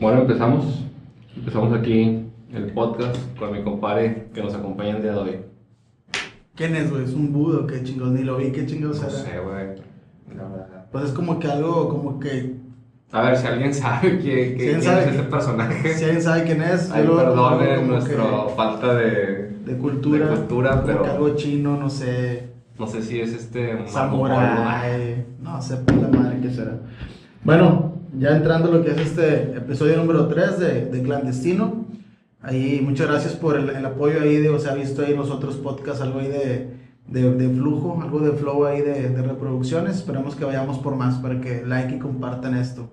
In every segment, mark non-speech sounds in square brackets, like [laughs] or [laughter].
Bueno, empezamos. Empezamos aquí el podcast con mi compadre que nos acompaña el día de hoy. ¿Quién es, güey? ¿Es un budo? ¿Qué chingos? Ni lo vi, ¿qué chingos No era? sé, güey. La verdad. Pues es como que algo, como que... A ver, si alguien sabe que, que, ¿Quién quién sabe es que- este personaje, Si alguien sabe quién es, ay, perdonen como nuestra falta de, de cultura. de cultura, pero- que algo chino, no sé, No sé si es este. Samurai, no sé por la madre qué será. Bueno, ya entrando lo que es este episodio número 3 de, de Clandestino. Ahí, muchas gracias por el, el apoyo ahí, de, o sea, visto ahí en los otros podcasts algo ahí de, de, de flujo, algo de flow ahí de, de reproducciones. Esperemos que vayamos por más para que like y compartan esto.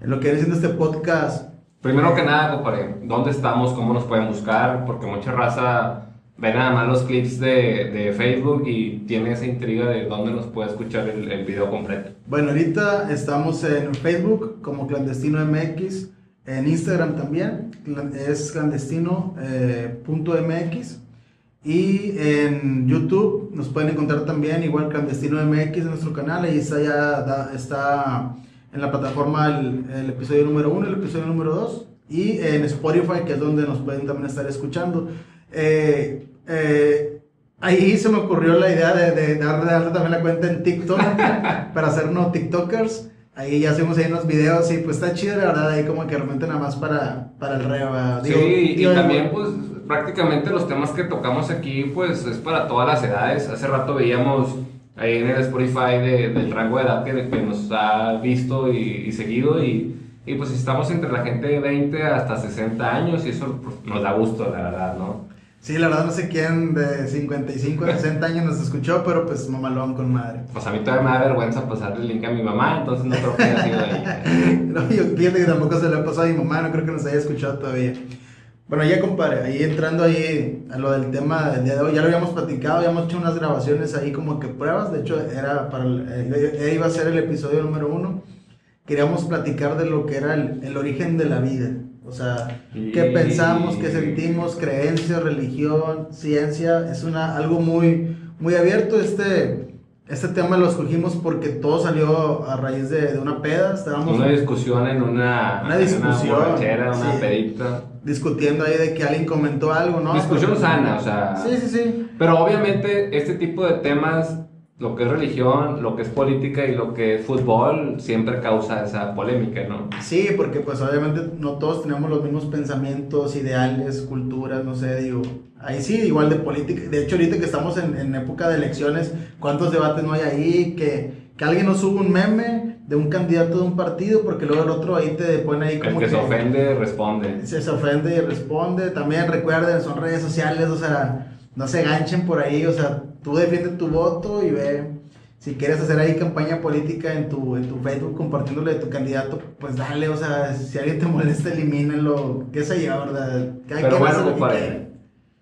En lo que viene siendo este podcast, Primero que nada, compadre, ¿dónde estamos? ¿Cómo nos pueden buscar? Porque mucha raza ve nada más los clips de, de Facebook y tiene esa intriga de dónde nos puede escuchar el, el video completo. Bueno, ahorita estamos en Facebook como Clandestino MX, en Instagram también, es clandestino.mx y en YouTube nos pueden encontrar también igual Clandestino MX en nuestro canal, ahí está ya da- está en la plataforma el, el episodio número 1, el episodio número 2 y en Spotify que es donde nos pueden también estar escuchando. Eh, eh, Ahí se me ocurrió la idea de, de dar de alta también la cuenta en TikTok [laughs] para hacernos TikTokers. Ahí ya hacemos ahí unos videos y pues está chido la verdad, ahí como que realmente nada más para, para el reo. ¿verdad? Sí, Digo- y, también pues prácticamente los temas que tocamos aquí pues es para todas las edades. Hace rato veíamos ahí en el Spotify de- del rango de edad que, que nos ha visto y, y seguido y, y, pues estamos entre la gente de 20 hasta 60 años y eso pues, nos da gusto, la verdad, ¿no? Sí, la verdad no sé quién de 55 a 60 años nos escuchó, pero pues mamalón con madre. Pues a mí todavía me da vergüenza pasarle el link a mi mamá, entonces no creo que haya sido ahí. [laughs] No, yo fíjate que tampoco se le ha pasado a mi mamá, no creo que nos haya escuchado todavía. Bueno, ya compadre, ahí entrando ahí a lo del tema del día de hoy, ya lo habíamos platicado, habíamos hecho unas grabaciones ahí como que pruebas, de hecho era para el, eh, iba a ser el episodio número uno, queríamos platicar de lo que era el, el origen de la vida, o sea, qué pensamos, qué sentimos, creencias, religión, ciencia, es una, algo muy, muy abierto, este, este tema lo escogimos porque todo salió a raíz de, de una peda, estábamos Una discusión en una, Una en discusión, borrachera, una sí. pedita. discutiendo ahí de que alguien comentó algo, ¿no? Discusión Pero- sana, o sea. Sí, sí, sí. Pero obviamente este tipo de temas, lo que es religión, lo que es política y lo que es fútbol, siempre causa esa polémica, ¿no? Sí, porque pues obviamente no todos tenemos los mismos pensamientos, ideales, culturas, no sé, digo. Ahí sí, igual de política. De hecho, ahorita que estamos en, en época de elecciones, ¿cuántos debates no hay ahí? Que, que alguien nos sube un meme de un candidato de un partido, porque luego el otro ahí te pone ahí El como que se ofende responde. se, se ofende y responde. También recuerden, son redes sociales, o sea, no se ganchen por ahí, o sea, tú defiende tu voto y ve. Si quieres hacer ahí campaña política en tu, en tu Facebook compartiéndole de tu candidato, pues dale, o sea, si alguien te molesta, elimínalo, qué sé yo, ¿verdad? Cada Pero bueno, compadre,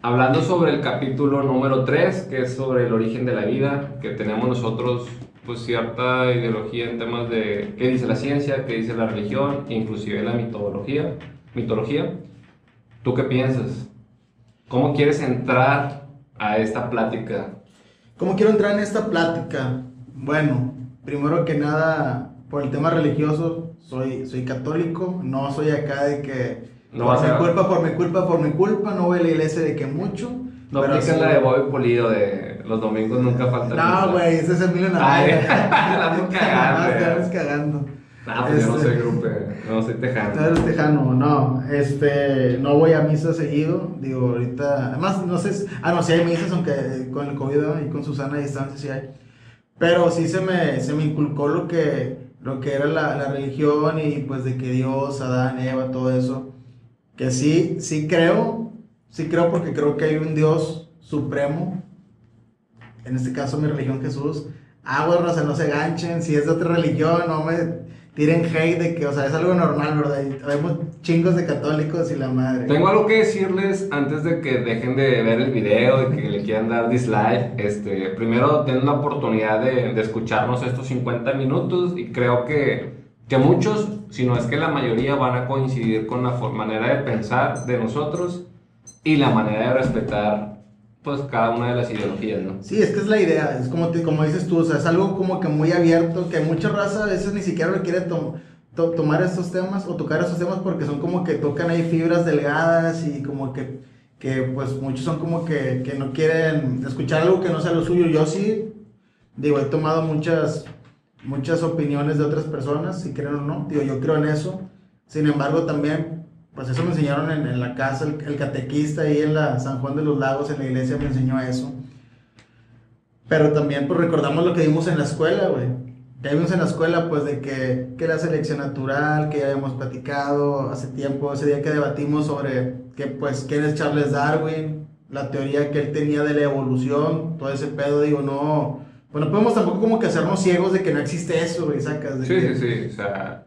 hablando sobre el capítulo número 3, que es sobre el origen de la vida, que tenemos nosotros pues cierta ideología en temas de qué dice la ciencia, qué dice la religión, inclusive la mitología, mitología. ¿Tú qué piensas? ¿Cómo quieres entrar a esta plática? ¿Cómo quiero entrar en esta plática? Bueno, primero que nada, por el tema religioso, soy, soy católico, no soy acá de que No por mi a- culpa, por mi culpa, por mi culpa, no voy a la iglesia de que mucho. No pero aplicas sí- la de Bobby Polido de los domingos nunca falta No, güey, ese es el Ay, Navidad. [laughs] la ando [laughs] cagando, No, eh. Ah, pues yo no Este- soy grupo, no soy No tejano. eres tejano, no. Este, no voy a misa seguido. Digo, ahorita. Además, no sé. Ah, no, sí hay misas, aunque eh, con el COVID ¿no? y con Susana a distancia sí hay. Pero sí se me, se me inculcó lo que, lo que era la, la religión y pues de que Dios, Adán, Eva, todo eso. Que sí, sí creo. Sí creo porque creo que hay un Dios supremo. En este caso, mi religión, Jesús. Agua, raza, no se ganchen. Si es de otra religión, no me tiren hate de que, o sea, es algo normal, ¿verdad? Y Vemos chingos de católicos y la madre. Tengo algo que decirles antes de que dejen de ver el video y que le quieran dar dislike. Este, primero, den la oportunidad de, de escucharnos estos 50 minutos y creo que, que muchos, si no es que la mayoría, van a coincidir con la manera de pensar de nosotros y la manera de respetar pues cada una de las ideologías, ¿no? Sí, es que es la idea, es como, te- como dices tú, o sea, es algo como que muy abierto, que mucha raza a veces ni siquiera lo quiere tom- tomar estos temas o tocar estos temas porque son como que tocan ahí fibras delgadas y como que, que pues muchos son como que, que no quieren escuchar algo que no sea lo suyo. Yo sí, digo, he tomado muchas, muchas opiniones de otras personas, si creen o no, digo, yo creo en eso. Sin embargo, también, pues eso me enseñaron en, en la casa, el, el, catequista ahí en la San Juan de los Lagos, en la iglesia, me enseñó eso. Pero también, pues recordamos lo que vimos en la escuela, güey ya vimos en la escuela, pues, de que, que, la selección natural, que ya habíamos platicado hace tiempo, ese día que debatimos sobre que, pues, quién es Charles Darwin, la teoría que él tenía de la evolución, todo ese pedo, digo, no, bueno, podemos tampoco como que hacernos ciegos de que no existe eso, güey, sacas. De sí, que... sí, sí, o sea,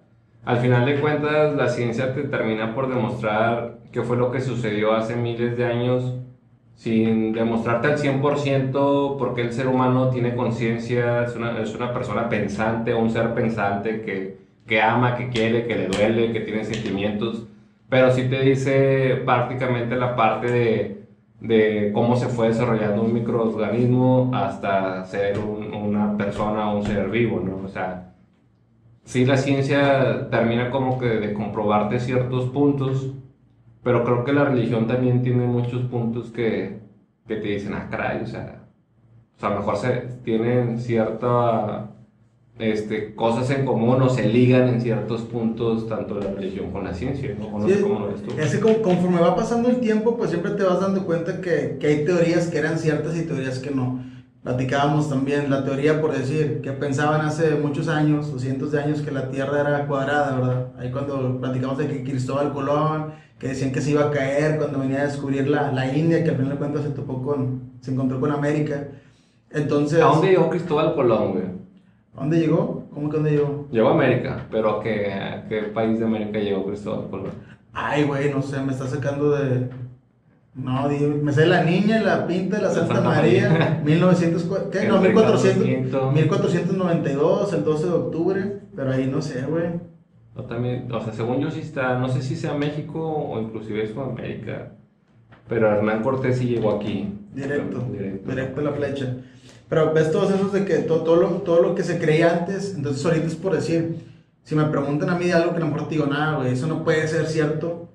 al final de cuentas, la ciencia te termina por demostrar qué fue lo que sucedió hace miles de años sin demostrarte al 100% porque el ser humano tiene conciencia, es una, es una, persona pensante, un ser pensante que, que, ama, que quiere, que le duele, que tiene sentimientos, pero sí te dice prácticamente la parte de, de cómo se fue desarrollando un microorganismo hasta ser un, una persona un ser vivo, ¿no? O sea, sí la ciencia termina como que de comprobarte ciertos puntos, pero creo que la religión también tiene muchos puntos que, que te dicen, ah, caray, o sea, o sea, a lo mejor se, tienen ciertas este, cosas en común o se ligan en ciertos puntos tanto la religión con la ciencia, ¿no? sí, cómo lo ves tú. Es que conforme va pasando el tiempo, pues siempre te vas dando cuenta que, que hay teorías que eran ciertas y teorías que no. Platicábamos también la teoría, por decir, que pensaban hace muchos años o cientos de años que la Tierra era cuadrada, ¿verdad? Ahí cuando platicamos de que Cristóbal Colón que decían que se iba a caer cuando venía a descubrir la, la India, que al final de cuentas se topó con, se encontró con América. Entonces... ¿A dónde llegó Cristóbal Colón, güey? ¿A dónde llegó? ¿Cómo que dónde llegó? Llegó a América, pero ¿a qué, a qué país de América llegó Cristóbal Colón? Ay, güey, no sé, me está sacando de... No, me sé la niña, la pinta, la Santa, Santa María, María. [laughs] 1900, ¿qué? No, 1400, 1492, el 12 de octubre, pero ahí no sé, güey. O también, o sea, según yo sí está, no sé si sea México o inclusive Sudamérica, pero Hernán Cortés sí llegó aquí. Directo, directo, directo a la flecha. Pero ves todos esos de que todo, todo, lo, todo lo que se creía antes, entonces ahorita es por decir, si me preguntan a mí de algo que a lo mejor te digo, nada, güey, eso no puede ser cierto,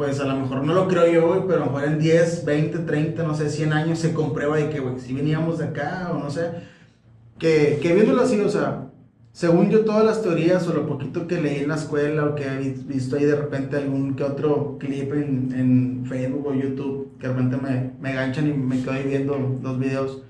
pues a lo mejor no lo creo yo, güey, pero a lo mejor en 10, 20, 30, no sé, 100 años se comprueba de que, si veníamos de acá o no sé, que, que viéndolo así, o sea, según yo, todas las teorías o lo poquito que leí en la escuela o que he visto ahí de repente algún que otro clip en, en Facebook o YouTube que de repente me, me ganchan y me quedo ahí viendo los videos.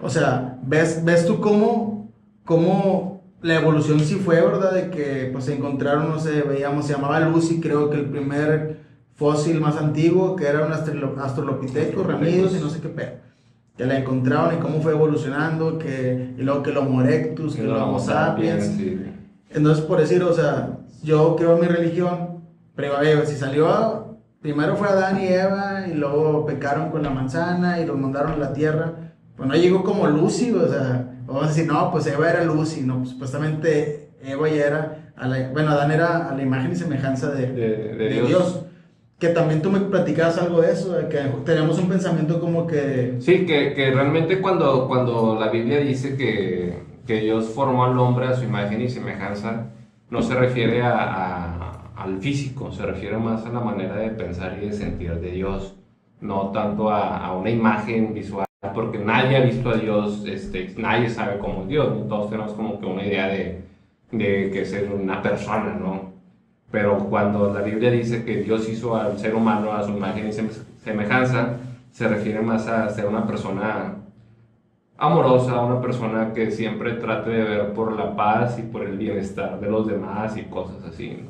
O sea, ves, ves tú cómo, cómo la evolución sí fue, ¿verdad? De que pues se encontraron, no sé, veíamos, se llamaba Lucy, creo que el primer fósil más antiguo, que era un astrolopiteco, ramidos y no sé qué pero que la encontraron y cómo fue evolucionando, que, y luego que el Homo erectus, que el Homo sapiens. Entonces, por decir, o sea, yo creo en mi religión, pero ver, si salió, primero fue Adán y Eva, y luego pecaron con la manzana y los mandaron a la tierra, pues no llegó como Lucy, o sea, vamos a decir, no, pues Eva era Lucy, no, pues, supuestamente Eva ya era, a la, bueno, Adán era a la imagen y semejanza de, de, Dios. Dios que también tú me platicabas algo de eso, de que tenemos un pensamiento como que... Sí, que, que realmente cuando, cuando la Biblia dice que, que, Dios formó al hombre a su imagen y semejanza, no se refiere a, a, al físico, se refiere más a la manera de pensar y de sentir de Dios, no tanto a, a una imagen visual, porque nadie ha visto a Dios, este, nadie sabe cómo es Dios, todos tenemos como que una idea de, de que es una persona, ¿no? Pero cuando la Biblia dice que Dios hizo al ser humano a su imagen y semejanza, se refiere más a ser una persona amorosa, una persona que siempre trate de ver por la paz y por el bienestar de los demás y cosas así.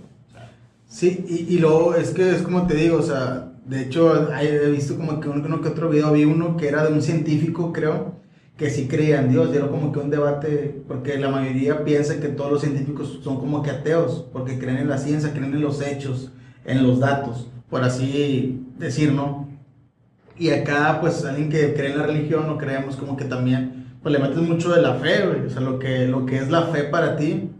sí, y, y, luego es que es como te digo, o sea, de hecho he visto como que uno que otro video, vi uno que era de un científico, creo, que sí creía en Dios, y era como que un debate, porque la mayoría piensa que todos los científicos son como que ateos, porque creen en la ciencia, creen en los hechos, en los datos, por así decir, ¿no? Y acá, pues, alguien que cree en la religión, o creemos como que también, pues le metes mucho de la fe, güey, o sea, lo que, lo que es la fe para ti,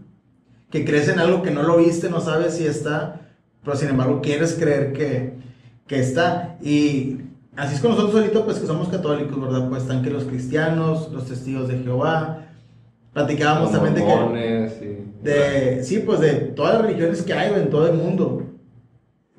que crees en algo que no lo viste, no sabes si está, pero sin embargo quieres creer que, que está, y Así es con nosotros ahorita, pues que somos católicos, ¿verdad? Pues están que los cristianos, los testigos de Jehová, Platicábamos también de que... Y- De, sí, pues de todas las religiones que hay en todo el mundo.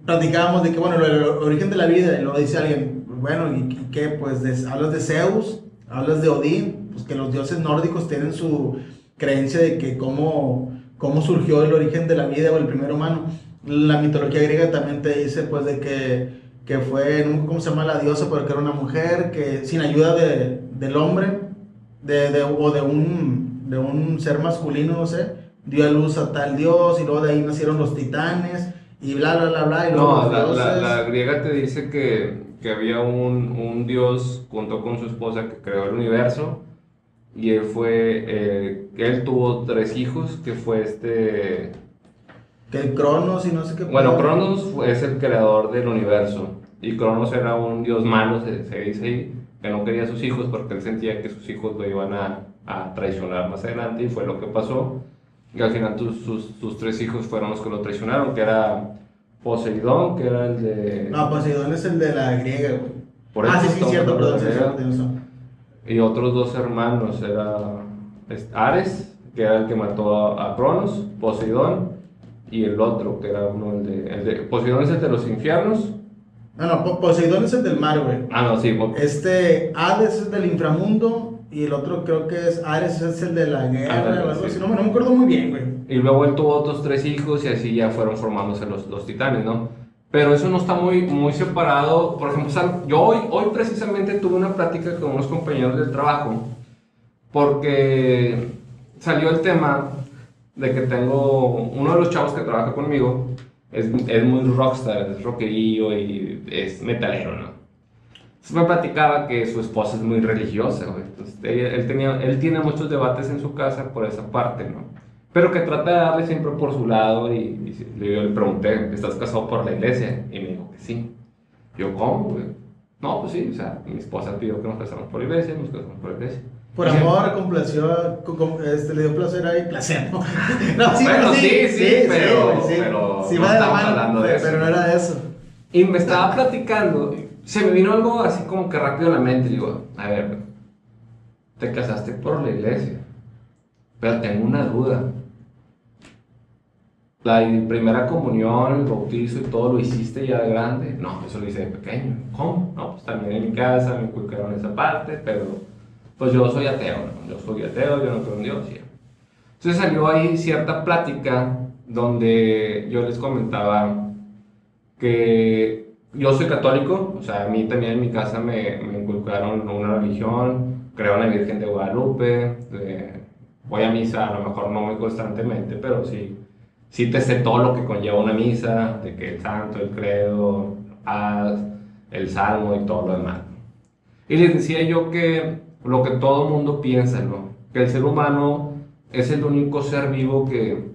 Platicábamos de que, bueno, el, origen de la vida, y luego dice alguien, bueno, ¿y, y qué? Pues de- hablas de Zeus, hablas de Odín, pues que los dioses nórdicos tienen su creencia de que cómo, cómo surgió el origen de la vida o el primer humano. La mitología griega también te dice, pues, de que, que fue, no ¿cómo se llama la diosa? Pero que era una mujer que sin ayuda de, del hombre, de, de- o de un, de un ser masculino, no sé, dio a luz a tal dios y luego de ahí nacieron los titanes y bla, bla, bla, bla. Y luego No, la, la- la griega te dice que, que había un, un dios junto con su esposa que creó el universo y él fue, eh, él tuvo tres hijos, que fue este... Que el Cronos y no sé qué. Bueno, pedo. Cronos es el creador del universo y Cronos era un dios malo, se, se dice ahí, que no quería a sus hijos porque él sentía que sus hijos lo iban a, a traicionar más adelante y fue lo que pasó. Y al final tus- sus, sus tres hijos fueron los que lo traicionaron, que era Poseidón, que era el de... No, Poseidón es el de la griega, güey. Por ah, sí, sí, cierto, perdón, sí. Y otros dos hermanos, era es- Ares, que era el que mató a, a Cronos, Poseidón, y el otro, que era uno, el de, el de... Poseidón es el de los infiernos. No, no, Po- Poseidón es el del mar, güey. Ah, no, sí, po- Este, Hades es del inframundo y el otro creo que es Ares es el de la guerra Ándale, o algo sí. No, me- no me acuerdo muy bien, güey. Y luego él tuvo otros tres hijos y así ya fueron formándose los, los titanes, ¿no? Pero eso no está muy, muy separado. Por ejemplo, yo hoy, hoy precisamente tuve una plática con unos compañeros del trabajo porque salió el tema de que tengo uno de los chavos que trabaja conmigo, es, es muy rockstar, es rockerillo y es metalero, ¿no? Entonces me platicaba que su esposa es muy religiosa, güey. Entonces, ella- él, tenía, él tiene muchos debates en su casa por esa parte, ¿no? Pero que trata de darle siempre por su lado y, y yo le pregunté, ¿estás casado por la iglesia? Y me dijo que sí. Yo, ¿cómo, güey? No, pues sí, o sea, mi esposa pidió que nos casáramos por la iglesia, nos casamos por la iglesia. Por amor, complació, co- com- este, le dio placer ahí, placer, ¿no? [laughs] no, sí, Bueno, sí, sí, pero- güey, pero sí no va de la mano, hablando de pero, eso. pero no era de eso. Y me estaba platicando, se me vino algo así como que rápido a la mente. Digo, a ver, te casaste por la iglesia, pero tengo una duda. La primera comunión, el bautizo y todo lo hiciste ya de grande. No, eso lo hice de pequeño. ¿Cómo? No, pues también en mi casa me inculcaron esa parte, pero pues yo soy ateo, ¿no? Yo soy ateo, yo no creo en Dios. ya. Entonces salió ahí cierta plática donde yo les comentaba que yo soy católico, o sea, a mí también en mi casa me, me inculcaron una religión, creo en la Virgen de Guadalupe, eh, voy a misa, a lo mejor no muy constantemente, pero sí, sí te sé todo lo que conlleva una misa, de que el santo, el credo, la paz, el salmo y todo lo demás. Y les decía yo que lo que todo mundo piensa, ¿no? Que el ser humano es el único ser vivo que,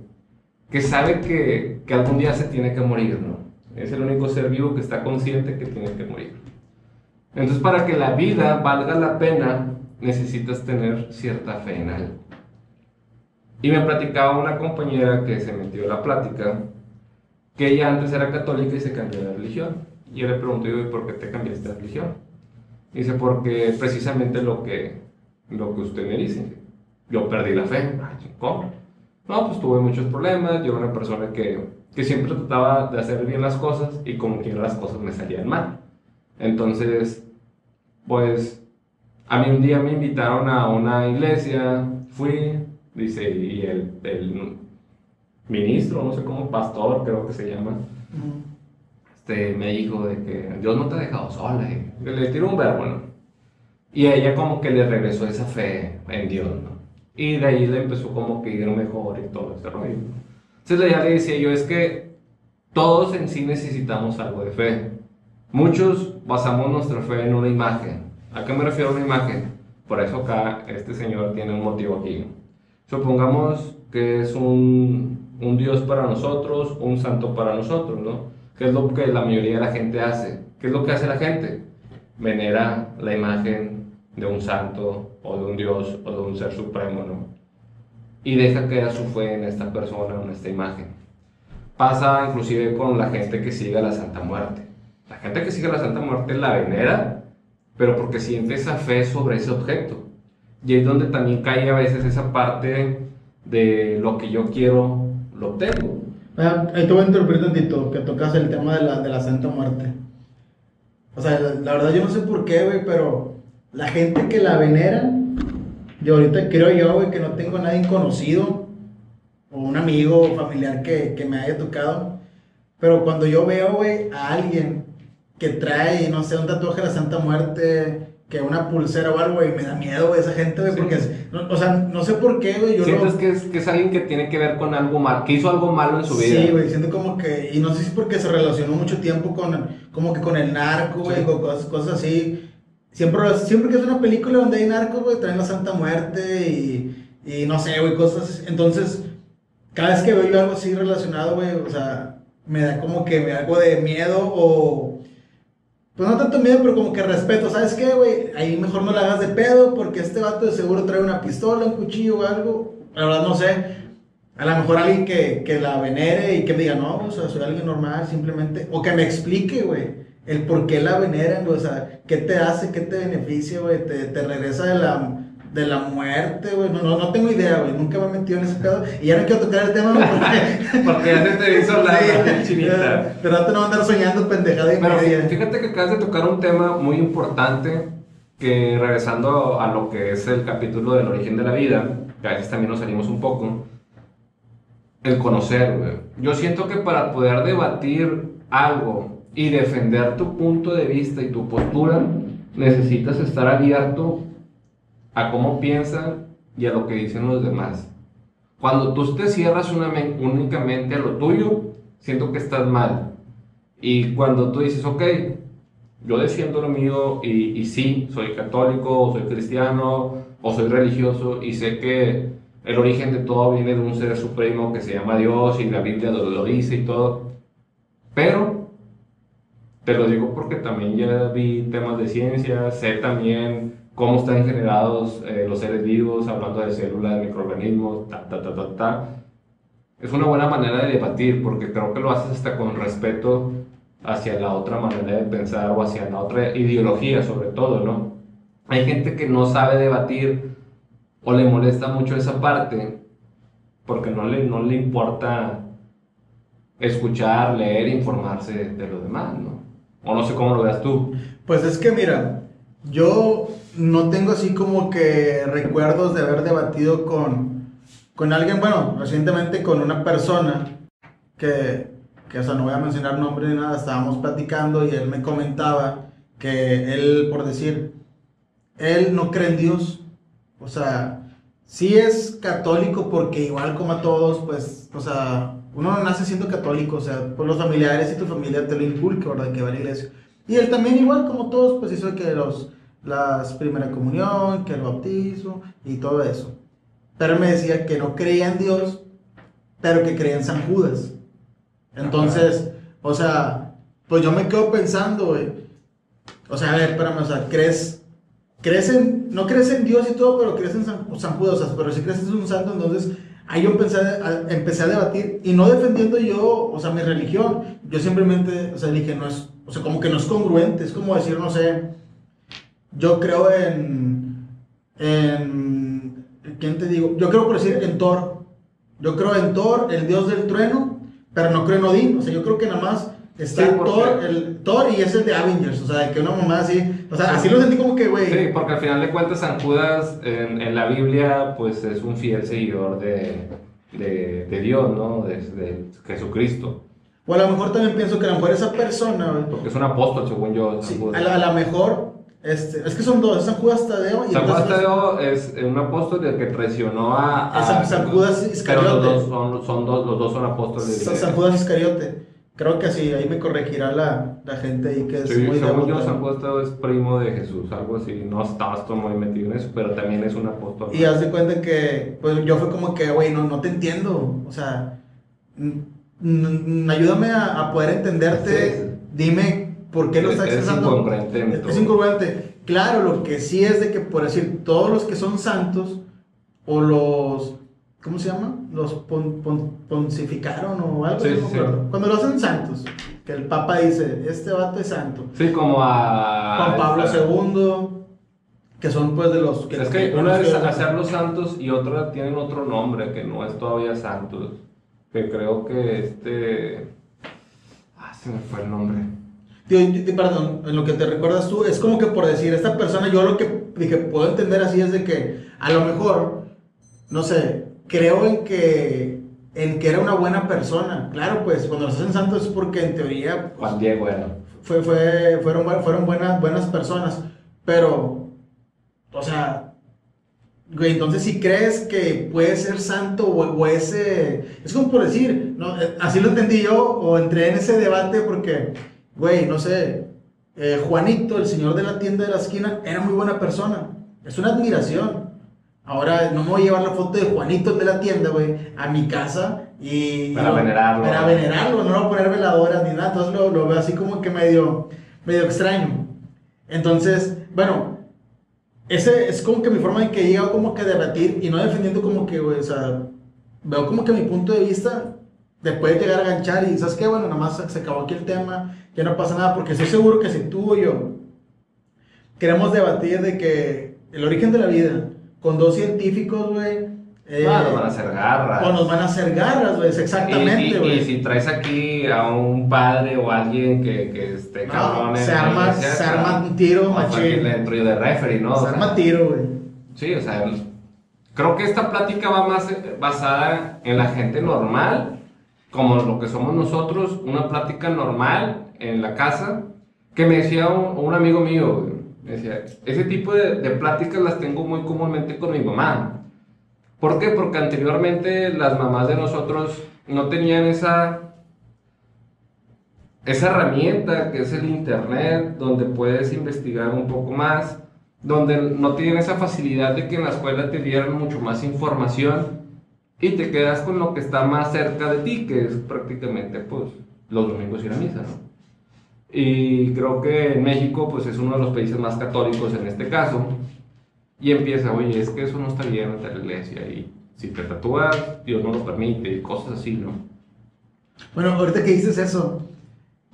que sabe que, que algún día se tiene que morir, ¿no? Es el único ser vivo que está consciente que tiene que morir. Entonces, para que la vida valga la pena, necesitas tener cierta fe en algo. Y me platicaba una compañera que se metió en la plática, que ella antes era católica y se cambió de religión. Y yo le pregunté, "¿Y ¿por qué te cambiaste de religión? Dice, porque precisamente lo que, lo que usted me dice, yo perdí la fe. ¿Cómo? No, pues tuve muchos problemas, yo era una persona que, que siempre trataba de hacer bien las cosas y como que las cosas me salían mal. Entonces, pues, a mí un día me invitaron a una iglesia, fui, dice, y el, el ministro, no sé cómo, pastor creo que se llama, este, me dijo de que Dios no te ha dejado sola. Y le tiró un verbo, ¿no? Y a ella como que le regresó esa fe en Dios, ¿no? Y de ahí le empezó como que ir mejor y todo ese rollo. Entonces ya le decía yo, es que todos en sí necesitamos algo de fe. Muchos basamos nuestra fe en una imagen. ¿A qué me refiero a una imagen? Por eso acá este señor tiene un motivo aquí. Supongamos que es un, un Dios para nosotros, un santo para nosotros, ¿no? ¿Qué es lo que la mayoría de la gente hace? ¿Qué es lo que hace la gente? Venera la imagen de un santo o de un Dios o de un ser supremo, ¿no? Y deja caer su fe en esta persona en esta imagen. Pasa inclusive con la gente que sigue a la Santa Muerte. La gente que sigue a la Santa Muerte la venera, pero porque siente esa fe sobre ese objeto. Y es donde también cae a veces esa parte de lo que yo quiero, lo tengo. Ah, Ahí te voy a interrumpir tantito, que tocas el tema de la, de la Santa Muerte. O sea, la, la verdad yo no sé por qué, güey, pero la gente que la venera, yo ahorita creo yo, güey, que no tengo a nadie conocido, o un amigo o familiar que, que me haya tocado, pero cuando yo veo, güey, a alguien que trae, no sé, un tatuaje de la Santa Muerte, que una pulsera o algo, güey, me da miedo, güey, esa gente, güey, Sí. porque, es- no- o sea, no sé por qué, güey, yo Sientes lo... que es, que es alguien que tiene que ver con algo mal, que hizo algo malo en su vida. Sí, güey, siento como que, y no sé si es porque se relacionó mucho tiempo con, como que con el narco, güey, Sí. con cosas, cosas así. Siempre, siempre que es una película donde hay narcos, güey, traen la Santa Muerte y, y no sé, güey, cosas así. Entonces, cada vez que veo yo algo así relacionado, güey, o sea, me da como que algo de miedo o... Pues no tanto miedo, pero como que respeto, ¿sabes qué, güey? Ahí mejor no la hagas de pedo porque este vato de seguro trae una pistola, un cuchillo o algo. La verdad no sé. A lo mejor alguien que, que la venere y que me diga, no, o sea, soy alguien normal, simplemente. O que me explique, güey, el por qué la veneran. O sea, qué te hace, qué te beneficia, güey. Te regresa de la, de la muerte, güey. No, no, no tengo idea, güey. Nunca me he metido en ese pedo. Y ya no quiero tocar el tema, güey, porque. [laughs] Porque ya se te hizo la, Sí, chinita. Pero no voy a andar soñando pendejada y Pero media. fíjate que acabas de tocar un tema muy importante que regresando a lo que es el capítulo del origen de la vida, que a veces también nos salimos un poco, el conocer, güey. Yo siento que para poder debatir algo y defender tu punto de vista y tu postura, necesitas estar abierto a cómo piensan y a lo que dicen los demás. Cuando tú te cierras únicamente a lo tuyo, siento que estás mal. Y cuando tú dices, ok, yo defiendo lo mío y, y sí, soy católico, soy cristiano, o soy religioso, y sé que el origen de todo viene de un ser supremo que se llama Dios y la Biblia lo, lo dice y todo. Pero te lo digo porque también ya vi temas de ciencia, sé también cómo están generados eh, los seres vivos, hablando de células, de microorganismos, ta, ta, ta, ta, ta. Es una buena manera de debatir porque creo que lo haces hasta con respeto hacia la otra manera de pensar o hacia la otra ideología sobre todo, ¿no? Hay gente que no sabe debatir o le molesta mucho esa parte porque no le, no le importa escuchar, leer, informarse de lo demás, ¿no? O no sé cómo lo veas tú. Pues es que mira, yo no tengo así como que recuerdos de haber debatido con, con alguien, bueno, recientemente con una persona que, que, o sea, no voy a mencionar nombre ni nada, estábamos platicando y él me comentaba que él, por decir, él no cree en Dios, o sea, sí es católico porque igual como a todos, pues, o sea, uno no nace siendo católico, o sea, por los familiares y tu familia te lo inculca, ¿verdad? Que va a la iglesia. Y él también igual como todos, pues hizo que los, las primera comunión, que el bautismo y todo eso. Pero él me decía que no creía en Dios, pero que creía en San Judas. Entonces, o sea, pues yo me quedo pensando, güey. O sea, a ver, espérame, o sea, crees, crees en, no crees en Dios y todo, pero crees en San, San Judas, o sea, pero si crees en un santo, entonces ahí yo empecé a, empecé a debatir y no defendiendo yo, o sea, mi religión, yo simplemente, o sea, dije, no es, o sea, como que no es congruente, es como decir, no sé, yo creo en, en, ¿quién te digo? Yo creo por decir en Thor, yo creo en Thor, el dios del trueno, pero no creo en Odín, o sea, yo creo que nada más está Sí, Thor, el Thor y es el de Avengers, o sea, que una mamá así, o sea, así lo sentí como que, güey, Sí, porque al final de cuentas San Judas en, en la Biblia pues es un fiel seguidor de, de, de Dios, ¿no? De, de Jesucristo. O a lo mejor también pienso que a lo mejor esa persona, güey, Porque es un apóstol, según yo, sí, a la, a lo mejor, este, es que son dos, San Judas Tadeo y San Judas Tadeo es un apóstol del que traicionó a... A San- San Judas Pero Iscariote. los dos son, son dos, los dos son apóstoles de San, San Judas Iscariote. Creo que sí, ahí me corregirá la, la gente ahí que es Sí, muy según yo. San Judas Tadeo es primo de Jesús, algo así. No estabas tú muy metido en eso, pero también es un apóstol. Y haz de cuenta que, pues yo fue como que, güey, no, no te entiendo. O sea, ayúdame a, a poder entenderte. Dime por qué lo Es- está es expresando. incongruente Es, incongruente. Claro, lo que sí es de que, por decir, todos los que son santos o los. ¿Cómo se llama? Los pon- pon- poncificaron o algo Sí, sí, no. Cuando lo hacen santos, que el Papa dice, este vato es santo. Sí, como a... Juan Pablo II, Que son pues de los... es que una es hacer los santos y otra tienen otro nombre que no es todavía santos. Que creo que este... Ah, se me fue el nombre. Tío, perdón, en lo que te recuerdas tú, es como que por decir, esta persona, yo lo que dije, puedo entender así es de que a lo mejor, no sé, creo en que en que era una buena persona. Claro, pues cuando los hacen santos es porque en teoría... Juan Diego era. Fue, fue, fueron fueron buenas, buenas personas, pero, o sea, güey, entonces si crees que puede ser santo o, ese... Es como por decir, ¿no? Eh, así lo entendí yo o entré en ese debate porque, güey, no sé, eh, Juanito, el señor de la tienda de la esquina, era muy buena persona. Es una admiración. Ahora no me voy a llevar la foto de Juanito de la tienda, güey, a mi casa y... Para venerarlo. Para venerarlo, no lo voy a poner veladoras ni nada, entonces lo, lo, veo así como que medio, medio extraño. Entonces, bueno, ese es como que mi forma de que he llegado como que a debatir y no defendiendo como que, güey, o sea, veo como que mi punto de vista después de llegar a ganchar y, ¿sabes qué? Bueno, nada más se acabó aquí el tema, ya no pasa nada, porque estoy seguro que si tú o yo queremos debatir de que el origen de la vida con dos científicos, güey. Eh, ah, nos van a hacer garras. O nos van a hacer garras, güey, exactamente, güey. Y, si traes aquí a un padre o alguien que, que esté cabrón. se, arma, se arma un tiro, machín. Dentro de referee, ¿no? Se arma tiro, güey. Sí, o sea, creo que esta plática va más basada en la gente normal, como lo que somos nosotros, una plática normal en la casa, que me decía un, un amigo mío, güey Decía, ese tipo de, de, pláticas las tengo muy comúnmente con mi mamá. ¿Por qué? Porque anteriormente las mamás de nosotros no tenían esa, esa herramienta que es el Internet, donde puedes investigar un poco más, donde no tienen esa facilidad de que en la escuela te dieran mucho más información y te quedas con lo que está más cerca de ti, que es prácticamente pues los domingos ir a misa, ¿no? Y creo que en México pues es uno de los países más católicos en este caso. Y empieza, oye, es que eso no está bien ante la iglesia. Y si te tatúas, Dios no lo permite y cosas así, ¿no? Bueno, ahorita que dices eso,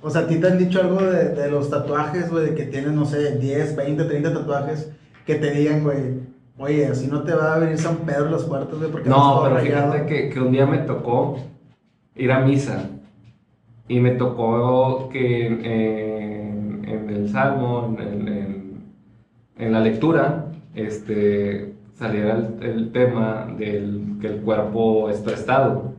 o sea, a ti te han dicho algo de, de los tatuajes, güey, de que tienes, no sé, 10, 20, 30 tatuajes, que te digan, güey, oye, así no te va a venir San Pedro en los cuartos, güey, porque no. pero fíjate que, que un día me tocó ir a misa y me tocó que en, el Salmo, en, en, la lectura, este, saliera el, tema del que el cuerpo es prestado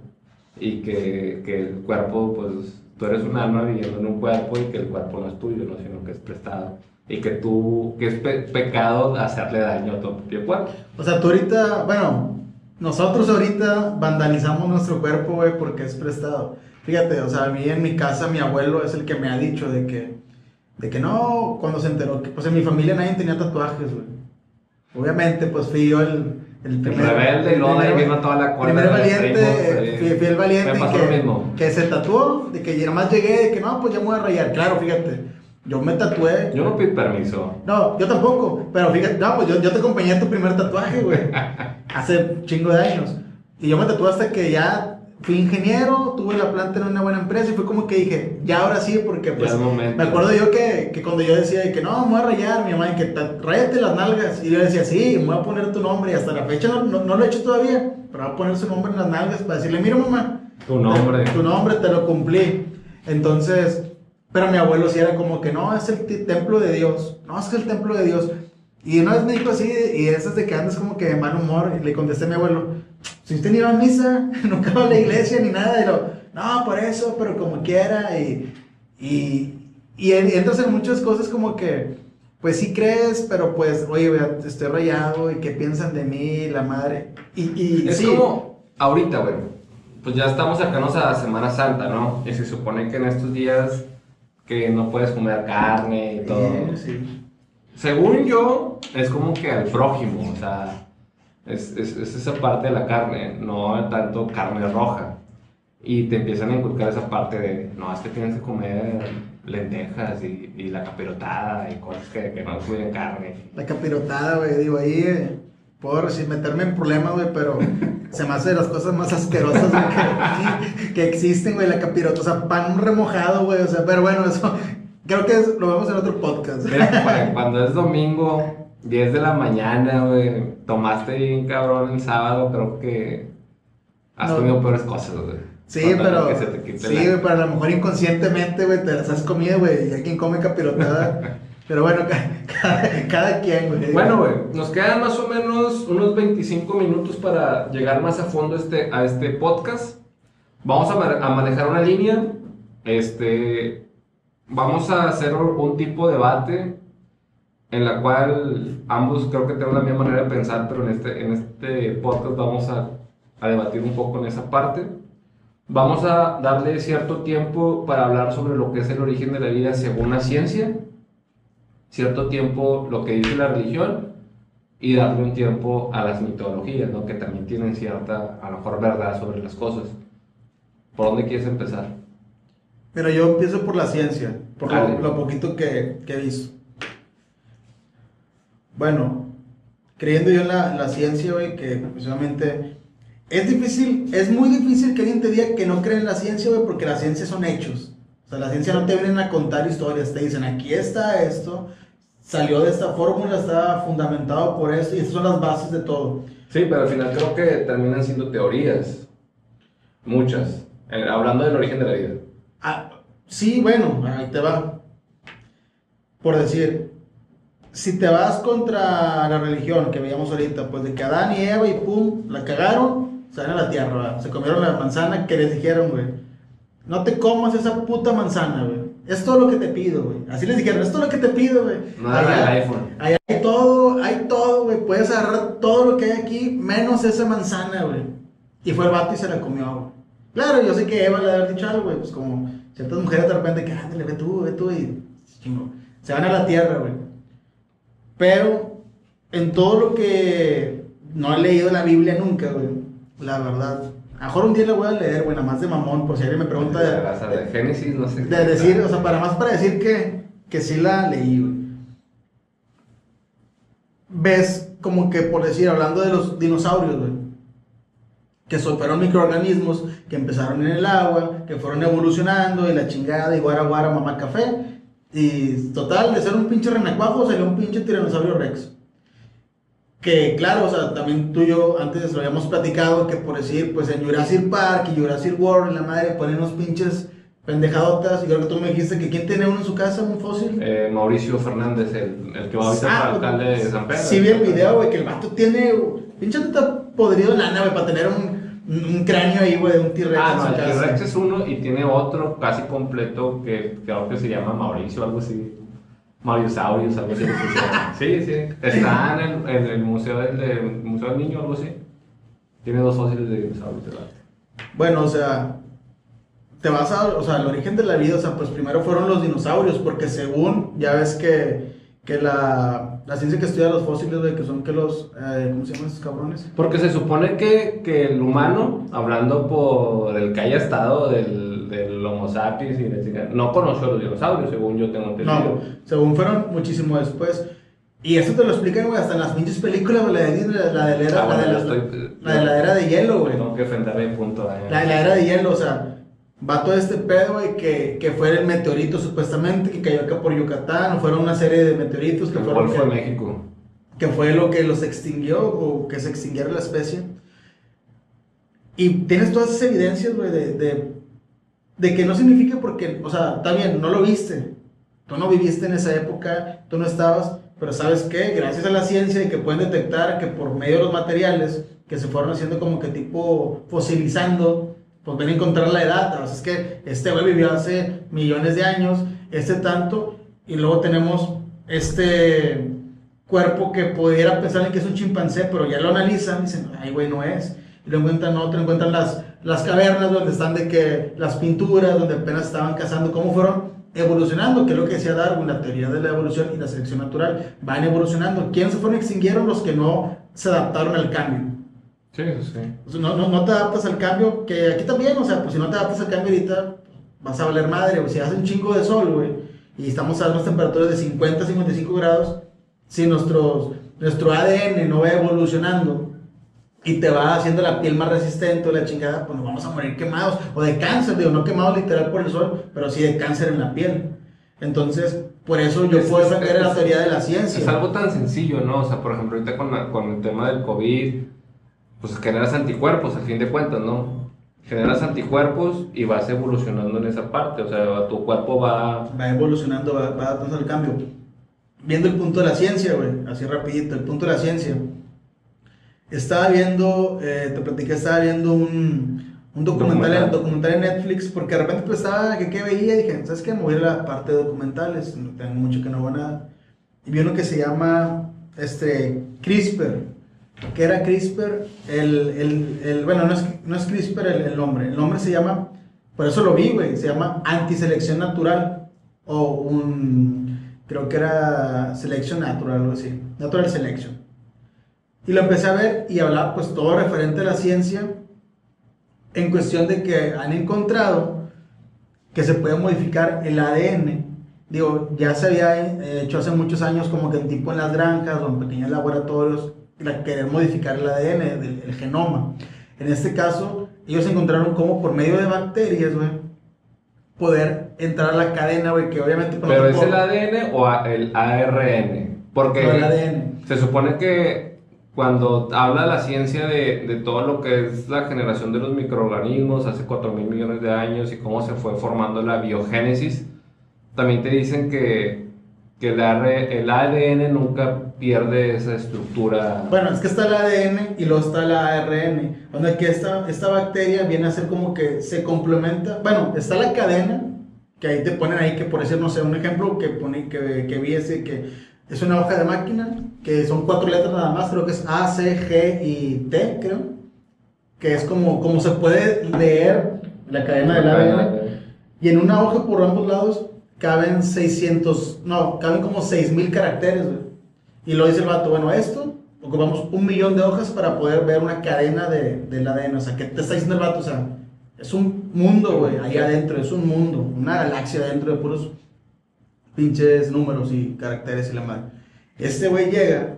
y que, que, el cuerpo, pues tú eres un alma viviendo en un cuerpo y que el cuerpo no es tuyo, ¿no? sino que es prestado. Y que tú, que es pecado hacerle daño a tu propio cuerpo. O sea, tú ahorita, bueno, nosotros ahorita vandalizamos nuestro cuerpo, güey, porque es prestado. Fíjate, o sea, a mí en mi casa mi abuelo es el que me ha dicho de que, de que no, cuando se enteró que, pues en mi familia nadie tenía tatuajes, güey. Obviamente, pues fui yo el, el primer. rebelde y luego ahí vino toda la cuerda. Primer valiente, fui, el valiente que, que se tatuó, de que nada más llegué, de que no, pues ya me voy a rayar. Claro, fíjate, yo me tatué. Yo no pedí permiso. No, yo tampoco, pero fíjate, no, pues yo, yo te acompañé a tu primer tatuaje, güey. [laughs] hace chingo de años. Y yo me tatué hasta que ya fui ingeniero, tuve la planta en una buena empresa y fue como que dije, ya ahora sí, porque pues me acuerdo yo que, que, cuando yo decía que no, me voy a rayar, mi mamá, que rayate las nalgas, y yo decía, sí, me voy a poner tu nombre, y hasta la fecha no, no, lo he hecho todavía, pero voy a poner su nombre en las nalgas para decirle, mira mamá, tu nombre, tu nombre te lo cumplí. Entonces, pero mi abuelo sí era como que no, es el templo de Dios, no, es que el templo de Dios. Y una vez me dijo así, y esas de que andas como que de mal humor, y le contesté a mi abuelo, si usted ni va a misa, [laughs] nunca va a la iglesia ni nada, y lo, no, por eso, pero como quiera, y, y, y entras en muchas cosas como que, pues sí crees, pero pues, oye, estoy rayado, y qué piensan de mí, la madre, y, y es como, ahorita, güey, pues ya estamos cercanos a Semana Santa, ¿no? Y se supone que en estos días que no puedes comer carne y todo. sí según yo, es como que al prójimo, o sea, es, es, esa parte de la carne, no tanto carne roja. Y te empiezan a inculcar esa parte de, no, es que tienes que comer lentejas y, y la capirotada y cosas que, que no cuiden carne. La capirotada, güey, digo, ahí eh, puedo decir, meterme en problemas, güey, pero [laughs] se me hace de las cosas más asquerosas que, que, existen, güey, la capirotada, o sea, pan remojado, güey, o sea, pero bueno, eso Creo que lo vemos en otro podcast. cuando es domingo 10 de la mañana, güey. Tomaste bien cabrón el sábado, creo que has No. comido peores cosas, güey. Sí, pero. Sí, la- güey, pero a lo mejor inconscientemente, güey, te las has comido, güey. Y hay quien come capirotada. [laughs] pero bueno, ca- cada, cada quien, güey. Bueno, güey, nos quedan más o menos unos 25 minutos para llegar más a fondo este, a este podcast. Vamos a, ma- a manejar una línea. Este, vamos a hacer un tipo de debate en la cual ambos creo que tenemos la misma manera de pensar, pero en este, en este podcast vamos a, a debatir un poco en esa parte. Vamos a darle cierto tiempo para hablar sobre lo que es el origen de la vida según la ciencia cierto tiempo lo que dice la religión y darle un tiempo a las mitologías, ¿no? que también tienen cierta, a lo mejor, verdad sobre las cosas. ¿Por dónde quieres empezar? Pero yo empiezo por la ciencia, por lo, lo poquito que, que he visto. Bueno, creyendo yo en la, la ciencia, güey, que precisamente es difícil, es muy difícil que alguien te diga que no cree en la ciencia, güey, porque la ciencia son hechos. O sea, la ciencia no te vienen a contar historias, te dicen, aquí está esto, salió de esta fórmula, está fundamentado por esto, y estas son las bases de todo. Sí, pero al final creo que terminan siendo teorías. Muchas. Eh, hablando del origen de la vida. Ah, sí, bueno, ahí te va. Por decir, si te vas contra la religión que veíamos ahorita, pues de que Adán y Eva y pum, la cagaron, salen a la tierra, ¿verdad? se comieron la manzana que les dijeron, güey. No te comas esa puta manzana, güey. Es todo lo que te pido, güey. Así les dijeron, es todo lo que te pido, güey. No Allá- el iPhone. Hay todo, hay todo, güey. Puedes agarrar todo lo que hay aquí, menos esa manzana, güey. Y fue el vato y se la comió, güey. Claro, yo sé que Eva le haber dicho algo, güey. Pues como ciertas mujeres de repente que, ándale, ve tú, ve tú, y chingo. Se van a la tierra, güey. Pero en todo lo que no he leído la Biblia nunca, güey. La verdad. A mejor un día la voy a leer, güey, nada más de mamón, por si alguien me pregunta de, de, de Génesis, no sé. de decir, o sea, para más para decir que, que sí la leí, güey. Ves como que, por decir, hablando de los dinosaurios, güey, que fueron microorganismos que empezaron en el agua, que fueron evolucionando y la chingada y guara guara mamá café. Y total, de ser un pinche renacuajo salió un pinche tiranosaurio rex. Que claro, o sea, también tú y yo antes lo habíamos platicado que por decir, pues en Jurassic Park y Jurassic World, la madre ponen unos pinches pendejadotas. Y creo que tú me dijiste que quién tiene uno en su casa, un fósil. Eh, Mauricio Fernández, el, el que va ahorita Ah, para alcalde de San Pedro. Sí, vi el video, güey, que el vato tiene. Pinche está podrido en lana, güey, para tener un, un cráneo ahí, güey, de un T-Rex Ah, no, el. T-Rex es uno y tiene otro casi completo que creo que se llama Mauricio o algo así. Mariosaurios, algo así. [laughs] Sí, sí. Está en el, en el museo del, del Museo del Niño, algo así. Tiene dos fósiles de dinosaurios. vato. Bueno, o sea, te vas a, o sea, el origen de la vida, o sea, pues primero fueron los dinosaurios, porque según, ya ves que, que la, la ciencia que estudia los fósiles, güey, que son que los, eh, ¿cómo se llaman esos cabrones? Porque se supone que, que el humano, hablando por el que haya estado del, del Homo sapiens y la chingada, no conoció a los dinosaurios, según yo tengo entendido. No, según fueron muchísimo después. Y eso te lo explican, güey, hasta en las pinches películas, güey, la de la de la era, Ah, la, de la, yo estoy- la de la era de hielo, güey. Tengo que defenderme el punto. eh. La, la era de hielo, o sea, va todo este pedo, güey, que, que fue el meteorito supuestamente que cayó acá por Yucatán, o fueron una serie de meteoritos que El fueron Golfo de México. que fue lo que los extinguió o que se extinguiera la especie. Y tienes todas esas evidencias, güey, de, de, de que no significa porque, o sea, está bien, no lo viste, tú no viviste en esa época, tú no estabas, pero ¿sabes qué? Gracias a la ciencia y que pueden detectar que por medio de los materiales que se fueron haciendo como que tipo fosilizando, pues ven a encontrar la edad, o sea, es que este güey vivió hace millones de años, este tanto, y luego tenemos este cuerpo que pudiera pensar en que es un chimpancé, pero ya lo analizan, dicen, ay güey, no es, y lo encuentran otro, encuentran las, las cavernas donde están de que las pinturas, donde apenas estaban cazando, cómo fueron evolucionando, que es lo que decía Darwin, la teoría de la evolución y la selección natural, van evolucionando. ¿Quiénes se fueron extinguieron? Los que no se adaptaron al cambio. Sí, sí. O sea, no, no, no te adaptas al cambio, que aquí también, o sea, pues si no te adaptas al cambio ahorita, vas a valer madre, güey. Si hace un chingo de sol, güey, y estamos a unas temperaturas de 50, 55 grados, si nuestros, nuestro ADN no va evolucionando y te va haciendo la piel más resistente o la chingada, pues nos vamos a morir quemados, o de cáncer, digo, no quemados literal por el sol, pero sí de cáncer en la piel. Entonces, por eso yo Es- puedo es- defender la es- teoría de la ciencia. Es algo tan sencillo, ¿no? O sea, por ejemplo, ahorita con, la- con el tema del COVID, pues generas anticuerpos, al fin de cuentas, ¿no? Generas anticuerpos y vas evolucionando en esa parte, o sea, tu cuerpo va... va evolucionando, va, va adaptándose al cambio. Viendo el punto de la ciencia, güey, así rapidito, el punto de la ciencia. Estaba viendo, eh, te platiqué, estaba viendo un, un documental, Documental. documental en Netflix, porque de repente pues estaba, que qué veía? Y dije, ¿sabes qué? Me voy a la parte de documentales, no tengo mucho que no veo nada. Y vi uno que se llama, este, CRISPR. Que era CRISPR? El, el, el- bueno, no es, no es CRISPR el, el nombre, el nombre se llama, por eso lo vi, güey, se llama antiselección natural, o un, creo que era selección natural, algo así, natural selection. Y lo empecé a ver y hablaba pues todo referente a la ciencia en cuestión de que han encontrado que se puede modificar el ADN. Digo, ya se había eh, hecho hace muchos años como que en tipo en las granjas o en pequeños laboratorios la querer modificar el ADN, del, el genoma. En este caso, ellos encontraron cómo por medio de bacterias, güey, poder entrar a la cadena, güey, que obviamente... pues, ¿Pero es te el ADN o el ARN? Porque el ADN. se supone que cuando habla la ciencia de, de todo lo que es la generación de los microorganismos hace 4 mil millones de años y cómo se fue formando la biogénesis, también te dicen que, que el, el ADN nunca pierde esa estructura. Bueno, es que está el ADN y luego está el ARN, donde que esta, esta bacteria viene a ser como que se complementa. Bueno, está la cadena, que ahí te ponen ahí que por decir, no sé, un ejemplo que, pone, que, que vi ese que es una hoja de máquina, que son cuatro letras nada más, creo que es A, C, G y T, creo, que es como, como se puede leer la cadena del ADN. Y en una hoja por ambos lados caben 600, no, caben como 6000 caracteres, güey. Y lo dice el vato, bueno, esto, ocupamos un millón de hojas para poder ver una cadena de, del ADN. O sea, ¿qué te está diciendo el vato? O sea, es un mundo, güey, ahí adentro, es un mundo, una galaxia adentro de puros pinches números y caracteres y la madre. Este güey llega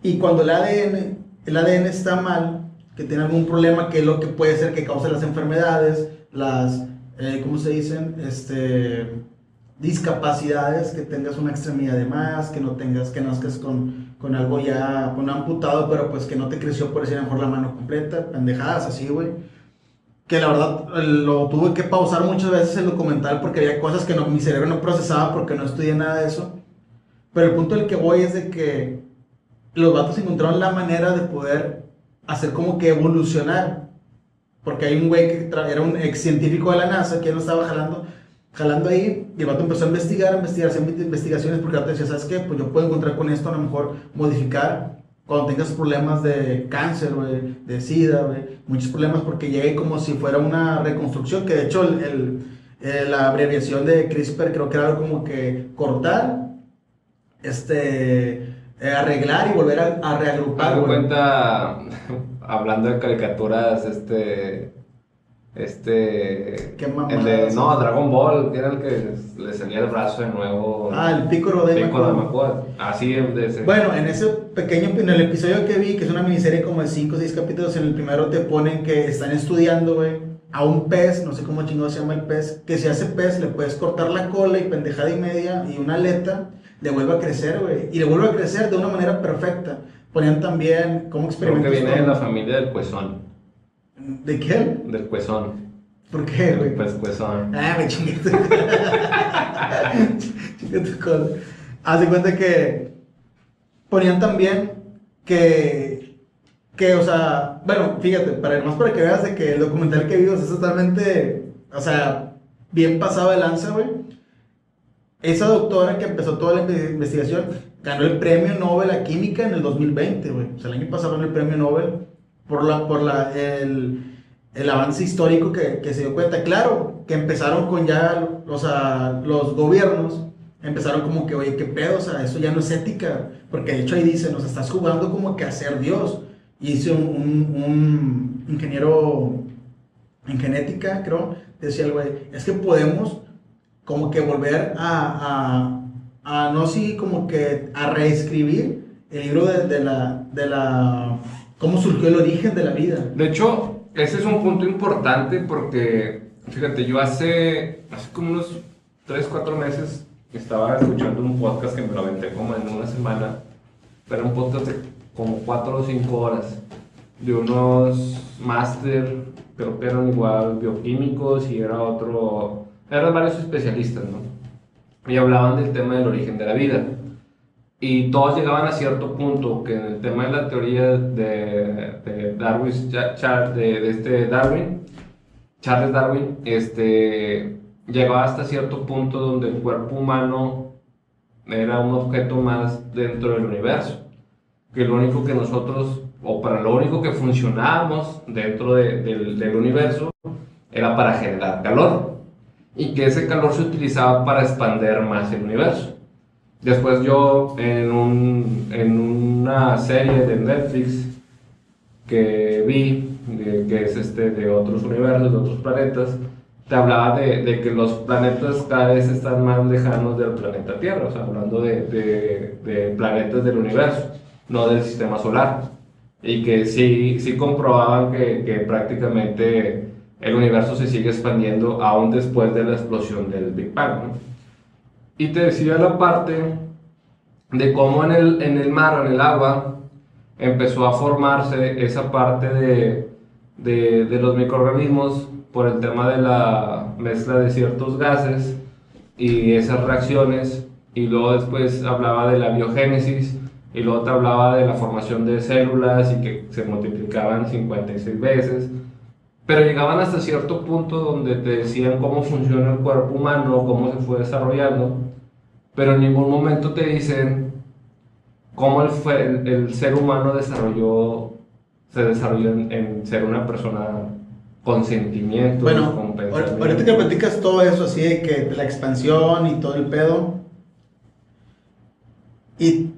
y cuando el ADN, el ADN está mal, que tiene algún problema, que es lo que puede ser que cause las enfermedades, las, eh, ¿cómo se dicen? Este, discapacidades, que tengas una extremidad de más, que no tengas, que nazcas con, con algo ya, con amputado, pero pues que no te creció por decir mejor la mano completa, pendejadas así, güey. Que la verdad lo tuve que pausar muchas veces el documental porque había cosas que no, mi cerebro no procesaba porque no estudié nada de eso. Pero el punto del que voy es de que los vatos encontraron la manera de poder hacer como que evolucionar. Porque hay un güey que era un ex científico de la NASA que él lo estaba jalando, jalando ahí. Y el vato empezó a investigar, a investigar, a hacer investigaciones. Porque el vato decía, ¿sabes qué? Pues yo puedo encontrar con esto a lo mejor modificar cuando tengas problemas de cáncer, güey, de sida, güey. Muchos problemas porque llegue como si fuera una reconstrucción. Que de hecho, el, el- eh, la abreviación de CRISPR creo que era algo como que cortar, este, eh, arreglar y volver a, a reagrupar, Haz cuenta, hablando de caricaturas, este. Este. Qué el de. No, Dragon Ball, que era el que le salía el brazo de nuevo. Ah, el Piccolo de Piccolo. Así de ese. Bueno, en ese pequeño, en el episodio que vi, que es una miniserie como de 5 o 6 capítulos, en el primero te ponen que están estudiando, güey, a un pez, no sé cómo chingado se llama el pez, que si ese pez le puedes cortar la cola y pendejada y media y una aleta, le vuelve a crecer, güey, y le vuelve a crecer de una manera perfecta. Ponían también cómo Creo que viene de la familia del cuezón. ¿De qué? Del cuezón. ¿Por qué, güey? Pues cuezón. Ah, me chingué tu [laughs] Chingué tu cola. Haz de cuenta que ponían también que, que, o sea, bueno, fíjate, para, más para que veas de que el documental que vimos es totalmente, o sea, bien pasado de lanza, güey. Esa doctora que empezó toda la inve- investigación ganó el premio Nobel a Química en el 2020, güey. O sea, el año pasado ganó el premio Nobel por, la, por la, el, el avance histórico que, que se dio cuenta. Claro, que empezaron con ya, o sea, los gobiernos empezaron como que, oye, qué pedo, o sea, eso ya no es ética. Porque de hecho ahí dice, nos estás jugando como que a ser Dios. Y dice un, un, ingeniero en genética, creo, decía el güey, es que podemos como que volver a, a no sí, como que a reescribir el libro de, de la, de la, cómo surgió el origen de la vida. De hecho, ese es un punto importante porque, fíjate, yo hace, hace como unos 3, 4 meses estaba escuchando un podcast que me lo aventé como en una semana, pero un podcast de como 4 o 5 horas de unos máster, creo que eran igual bioquímicos y era otro, eran varios especialistas, ¿no? Y hablaban del tema del origen de la vida. Y todos llegaban a cierto punto que en el tema de la teoría de, de Darwin, de, de este Darwin, Charles Darwin, este, llegaba hasta cierto punto donde el cuerpo humano era un objeto más dentro del universo. Que lo único que nosotros, o para lo único que funcionábamos dentro del, del universo, era para generar calor. Y que ese calor se utilizaba para expander más el universo. Después yo en, un, en una serie de Netflix que vi, que es este de otros universos, de otros planetas, te hablaba de, de, que los planetas cada vez están más lejanos del planeta Tierra, o sea, hablando de, de, de, planetas del universo, no del sistema solar. Y que sí, sí comprobaban que, que prácticamente el universo se sigue expandiendo aún después de la explosión del Big Bang. Y te decía la parte de cómo en el, en el mar en el agua empezó a formarse esa parte de, de, de los microorganismos por el tema de la mezcla de ciertos gases y esas reacciones, y luego después hablaba de la biogénesis, y luego te hablaba de la formación de células y que se multiplicaban 56 veces, pero llegaban hasta cierto punto donde te decían cómo funciona el cuerpo humano, cómo se fue desarrollando, pero en ningún momento te dicen cómo el, fue, el, ser humano desarrolló, se desarrolló en, en ser una persona con sentimientos, bueno, con ahorita que platicas todo eso así de que la expansión y todo el pedo. Y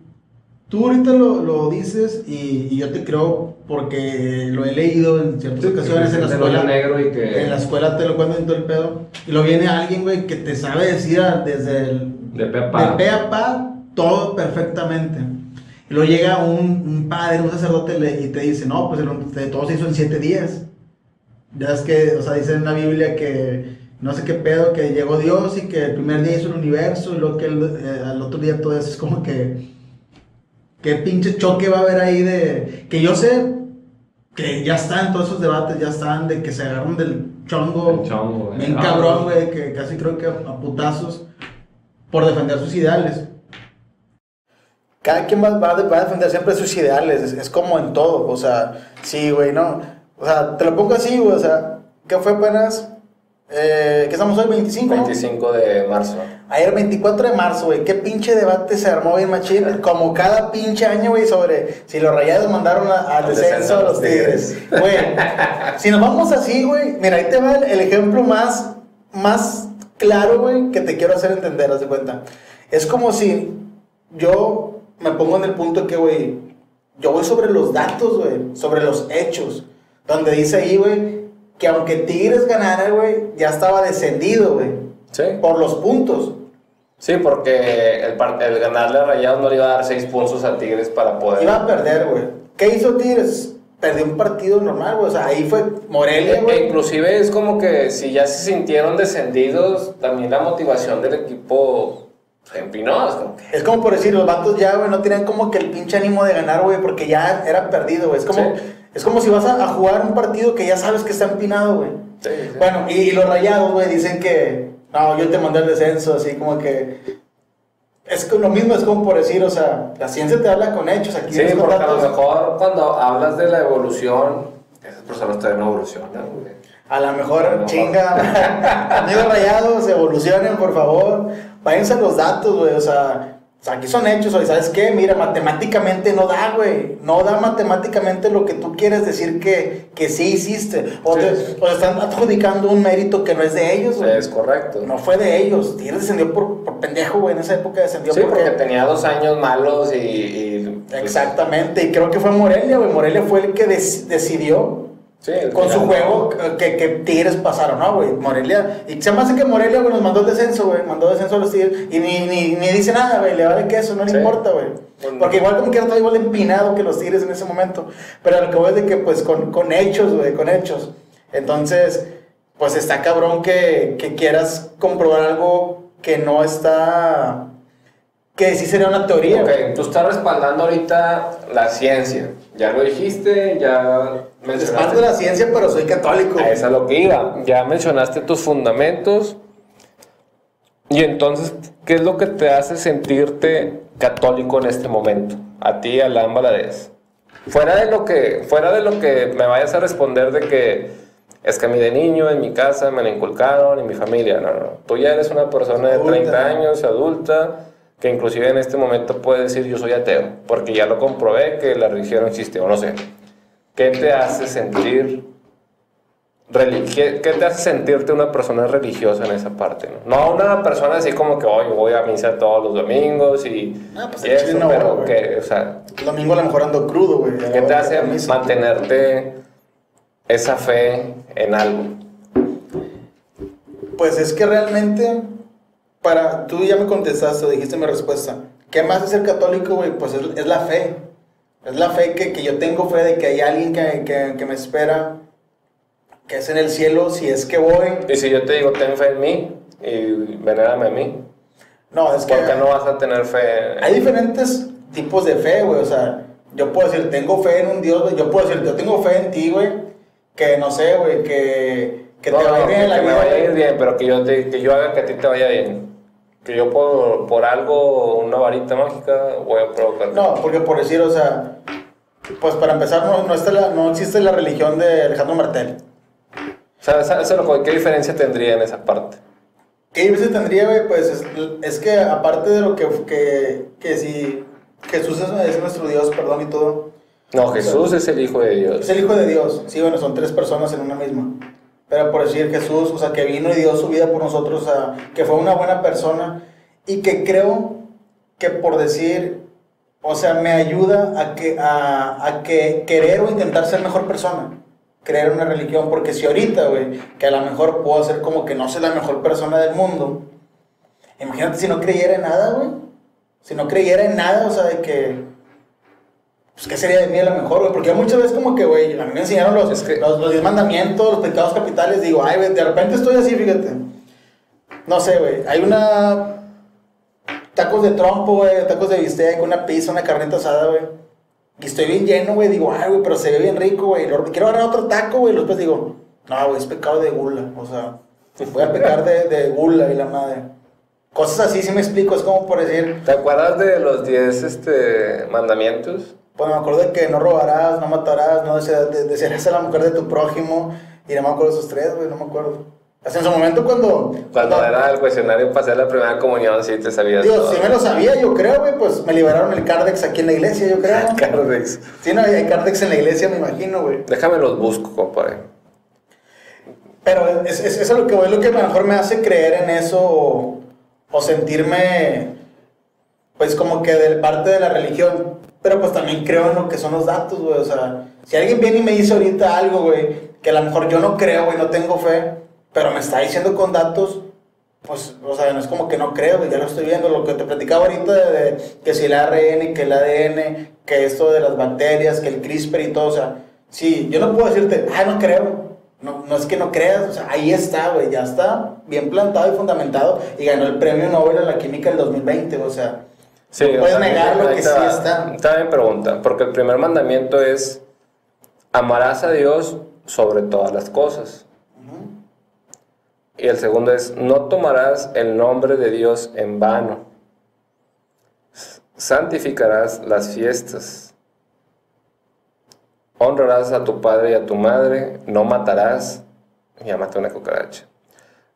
tú ahorita lo, lo dices y, y, yo te creo porque lo he leído en ciertas ocasiones en la escuela. Negro y que... En la escuela te lo cuento en todo el pedo. Y lo viene alguien, güey, que te sabe decir desde el... De pe a pa. De pe a pa, todo perfectamente. Y luego llega un, un padre, un sacerdote y te dice, no, pues todo se hizo en siete días. Ya es que, o sea, dice en la Biblia que no sé qué pedo, que llegó Dios y que el primer día hizo el universo y luego que el, eh, al otro día todo eso es como que. ¿Qué pinche choque va a haber ahí de.? Que yo sé que ya están todos esos debates, ya están de que se agarran del chongo. Chongo, Bien cabrón, güey, que casi creo que a putazos por defender sus ideales. Cada quien va, va, a defender siempre sus ideales, es, es como en todo, o sea, sí, güey, no o sea, te lo pongo así, güey, o sea, ¿qué fue apenas? Eh, ¿Qué estamos hoy? 25. 25 de marzo. Ayer 24 de marzo, güey. Qué pinche debate se armó bien machín. Como cada pinche año, güey, sobre si los rayados mandaron al descenso a los tigres. Güey, [laughs] si nos vamos así, güey. Mira, ahí te va el, ejemplo más, más claro, güey, que te quiero hacer entender, haz de cuenta. Es como si yo me pongo en el punto que, güey, yo voy sobre los datos, güey, sobre los hechos. Donde dice ahí, güey, que aunque Tigres ganara, güey, ya estaba descendido, güey. Sí. Por los puntos. Sí, porque el, el ganarle a Rayados no le iba a dar seis puntos a Tigres para poder. Iba a perder, güey. ¿Qué hizo Tigres? Perdió un partido normal, güey. O sea, ahí fue Morelia, güey. E inclusive es como que si ya se sintieron descendidos, también la motivación del equipo se empinó. Es como, que... es como por decir, los vatos ya, güey, no tenían como que el pinche ánimo de ganar, güey, porque ya era perdido, güey. Es como. Sí es como si vas a, jugar un partido que ya sabes que está empinado, güey. Sí, Bueno, y, los rayados, güey, dicen que, no, yo te mandé el descenso, así como que... Es lo mismo, es como por decir, o sea, la ciencia te habla con hechos. Aquí sí, porque a lo mejor cuando hablas de la evolución, esas personas todavía no evolucionan, güey. A lo mejor, chinga, [laughs] amigos rayados, evolucionen, por favor. Váyanse a los datos, güey, o sea aquí son hechos, hoy, ¿sabes qué? Mira, matemáticamente no da, güey. No da matemáticamente lo que tú quieres decir que, que sí hiciste. O, Te, están adjudicando un mérito que no es de ellos, güey. Es correcto. No fue de ellos. Tigres descendió por, por pendejo, güey. En esa época descendió sí, porque... tenía dos años malos y... Pues, Exactamente. Y creo que fue Morelia, güey. Morelia fue el que decidió con su juego que, que, Tigres pasaron, ¿no, güey? Morelia. Y se me hace que Morelia, güey, nos mandó el descenso, güey. Mandó descenso a los Tigres. Y ni, ni, ni dice nada, güey. Le vale que eso, no le importa, güey. Porque igual como que era igual empinado que los Tigres en ese momento. Pero lo que voy es de que, pues, con, con hechos, güey, con hechos. Entonces, pues está cabrón que, que quieras comprobar algo que no está, que sí sería una teoría. Ok, tú estás respaldando ahorita la ciencia. Ya lo dijiste, ya parte de la ciencia, pero soy católico. A eso es lo que iba. Ya mencionaste tus fundamentos. Y entonces, ¿qué es lo que te hace sentirte católico en este momento? A ti, a la Valadez. Fuera de lo que, fuera de lo que me vayas a responder de que es que a mí de niño, en mi casa, me lo inculcaron, en mi familia. No, no. Tú ya eres una persona de 30 años, adulta, que inclusive en este momento puede decir yo soy ateo, porque ya lo comprobé que la religión no existe, o no sé. ¿Qué te hace sentir ¿Qué, te hace sentirte una persona religiosa en esa parte? No, no una persona así como que hoy voy a misa todos los domingos y, ah, pues eso, pero que, o sea... El domingo a lo mejor ando crudo, güey. ¿Qué te hace mantenerte esa fe en algo? Pues es que realmente, para, tú ya me contestaste, dijiste mi respuesta. ¿Qué más es ser católico, güey? Pues es, la fe. Es la fe que, que, yo tengo fe de que hay alguien que, que, que me espera que es en el cielo si es que voy. Y si yo te digo, ten fe en mí y venérame a mí. No, es que. ¿Por qué no vas a tener fe? Hay diferentes tipos de fe, güey. O sea, yo puedo decir, tengo fe en un Dios, güey. Yo puedo decir, yo tengo fe en ti, güey. Que no sé, güey, que, que te vaya bien la que me vaya bien, pero que yo, que yo haga que a ti te vaya bien. Que yo por, por algo, una varita mágica, voy a provocar. No, porque por decir, o sea, pues para empezar, no, no, está la, no existe la religión de Alejandro Martel. ¿qué diferencia tendría en esa parte? ¿Qué diferencia tendría, güey? Pues es, que aparte de lo que, que, que si Jesús es, nuestro Dios, perdón y todo. No, Jesús es el Hijo de Dios. Es el Hijo de Dios, sí, bueno, son tres personas en una misma. Pero por decir Jesús, o sea, que vino y dio su vida por nosotros, o sea, que fue una buena persona y que creo que por decir, o sea, me ayuda a que, a, a que querer o intentar ser mejor persona creer una religión, porque si ahorita, güey, que a lo mejor puedo ser como que no soy la mejor persona del mundo, imagínate si no creyera en nada, güey. Si no creyera en nada, o sea, de que, pues, ¿qué sería de mí a lo mejor, güey? Porque muchas veces como que, güey, a mí me enseñaron los, los, los diez mandamientos, los pecados capitales, digo, ay, güey, de repente estoy así, fíjate. No sé, güey, hay una... Tacos de trompo, güey, tacos de bistec, una pizza, una carnita asada, güey y estoy bien lleno, güey. Digo, ay, güey, pero se ve bien rico, güey. Quiero agarrar otro taco, güey. Después digo, no, güey, es pecado de gula. O sea, voy a pecar de, de gula y la madre. Cosas así, sí me explico. Es como por decir. ¿Te acuerdas de los 10 este, mandamientos? Pues me acuerdo de que no robarás, no matarás, no desearás a la mujer de tu prójimo. Y no me acuerdo de esos tres, güey, no me acuerdo en su momento cuando... Cuando era el cuestionario para hacer la primera comunión, sí te sabías Digo, sí me lo sabía, yo creo, güey, pues me liberaron el Cardex aquí en la iglesia, yo creo. [laughs] Cardex. Sí, no, hay Cardex en la iglesia, me imagino, güey. Déjame los busco, compadre. Pero es, es, es, lo que es lo que mejor me hace creer en eso o, sentirme, pues como que de parte de la religión. Pero pues también creo en lo que son los datos, güey. O sea, si alguien viene y me dice ahorita algo, güey, que a lo mejor yo no creo, güey, no tengo fe pero me está diciendo con datos, pues, o sea, no es como que no creo, ya lo estoy viendo, lo que te platicaba ahorita de, que si el ARN, que el ADN, que esto de las bacterias, que el CRISPR y todo, o sea, sí, yo no puedo decirte, ah, no creo, no, no es que no creas, o sea, ahí está, güey, ya está bien plantado y fundamentado y ganó el premio Nobel a la química del 2020, o sea, sí, no puedes negar lo que sí está. Está bien pregunta, porque el primer mandamiento es, amarás a Dios sobre todas las cosas. Y el segundo es, no tomarás el nombre de Dios en vano. Santificarás las fiestas. Honrarás a tu padre y a tu madre. No matarás. Ya maté una cucaracha.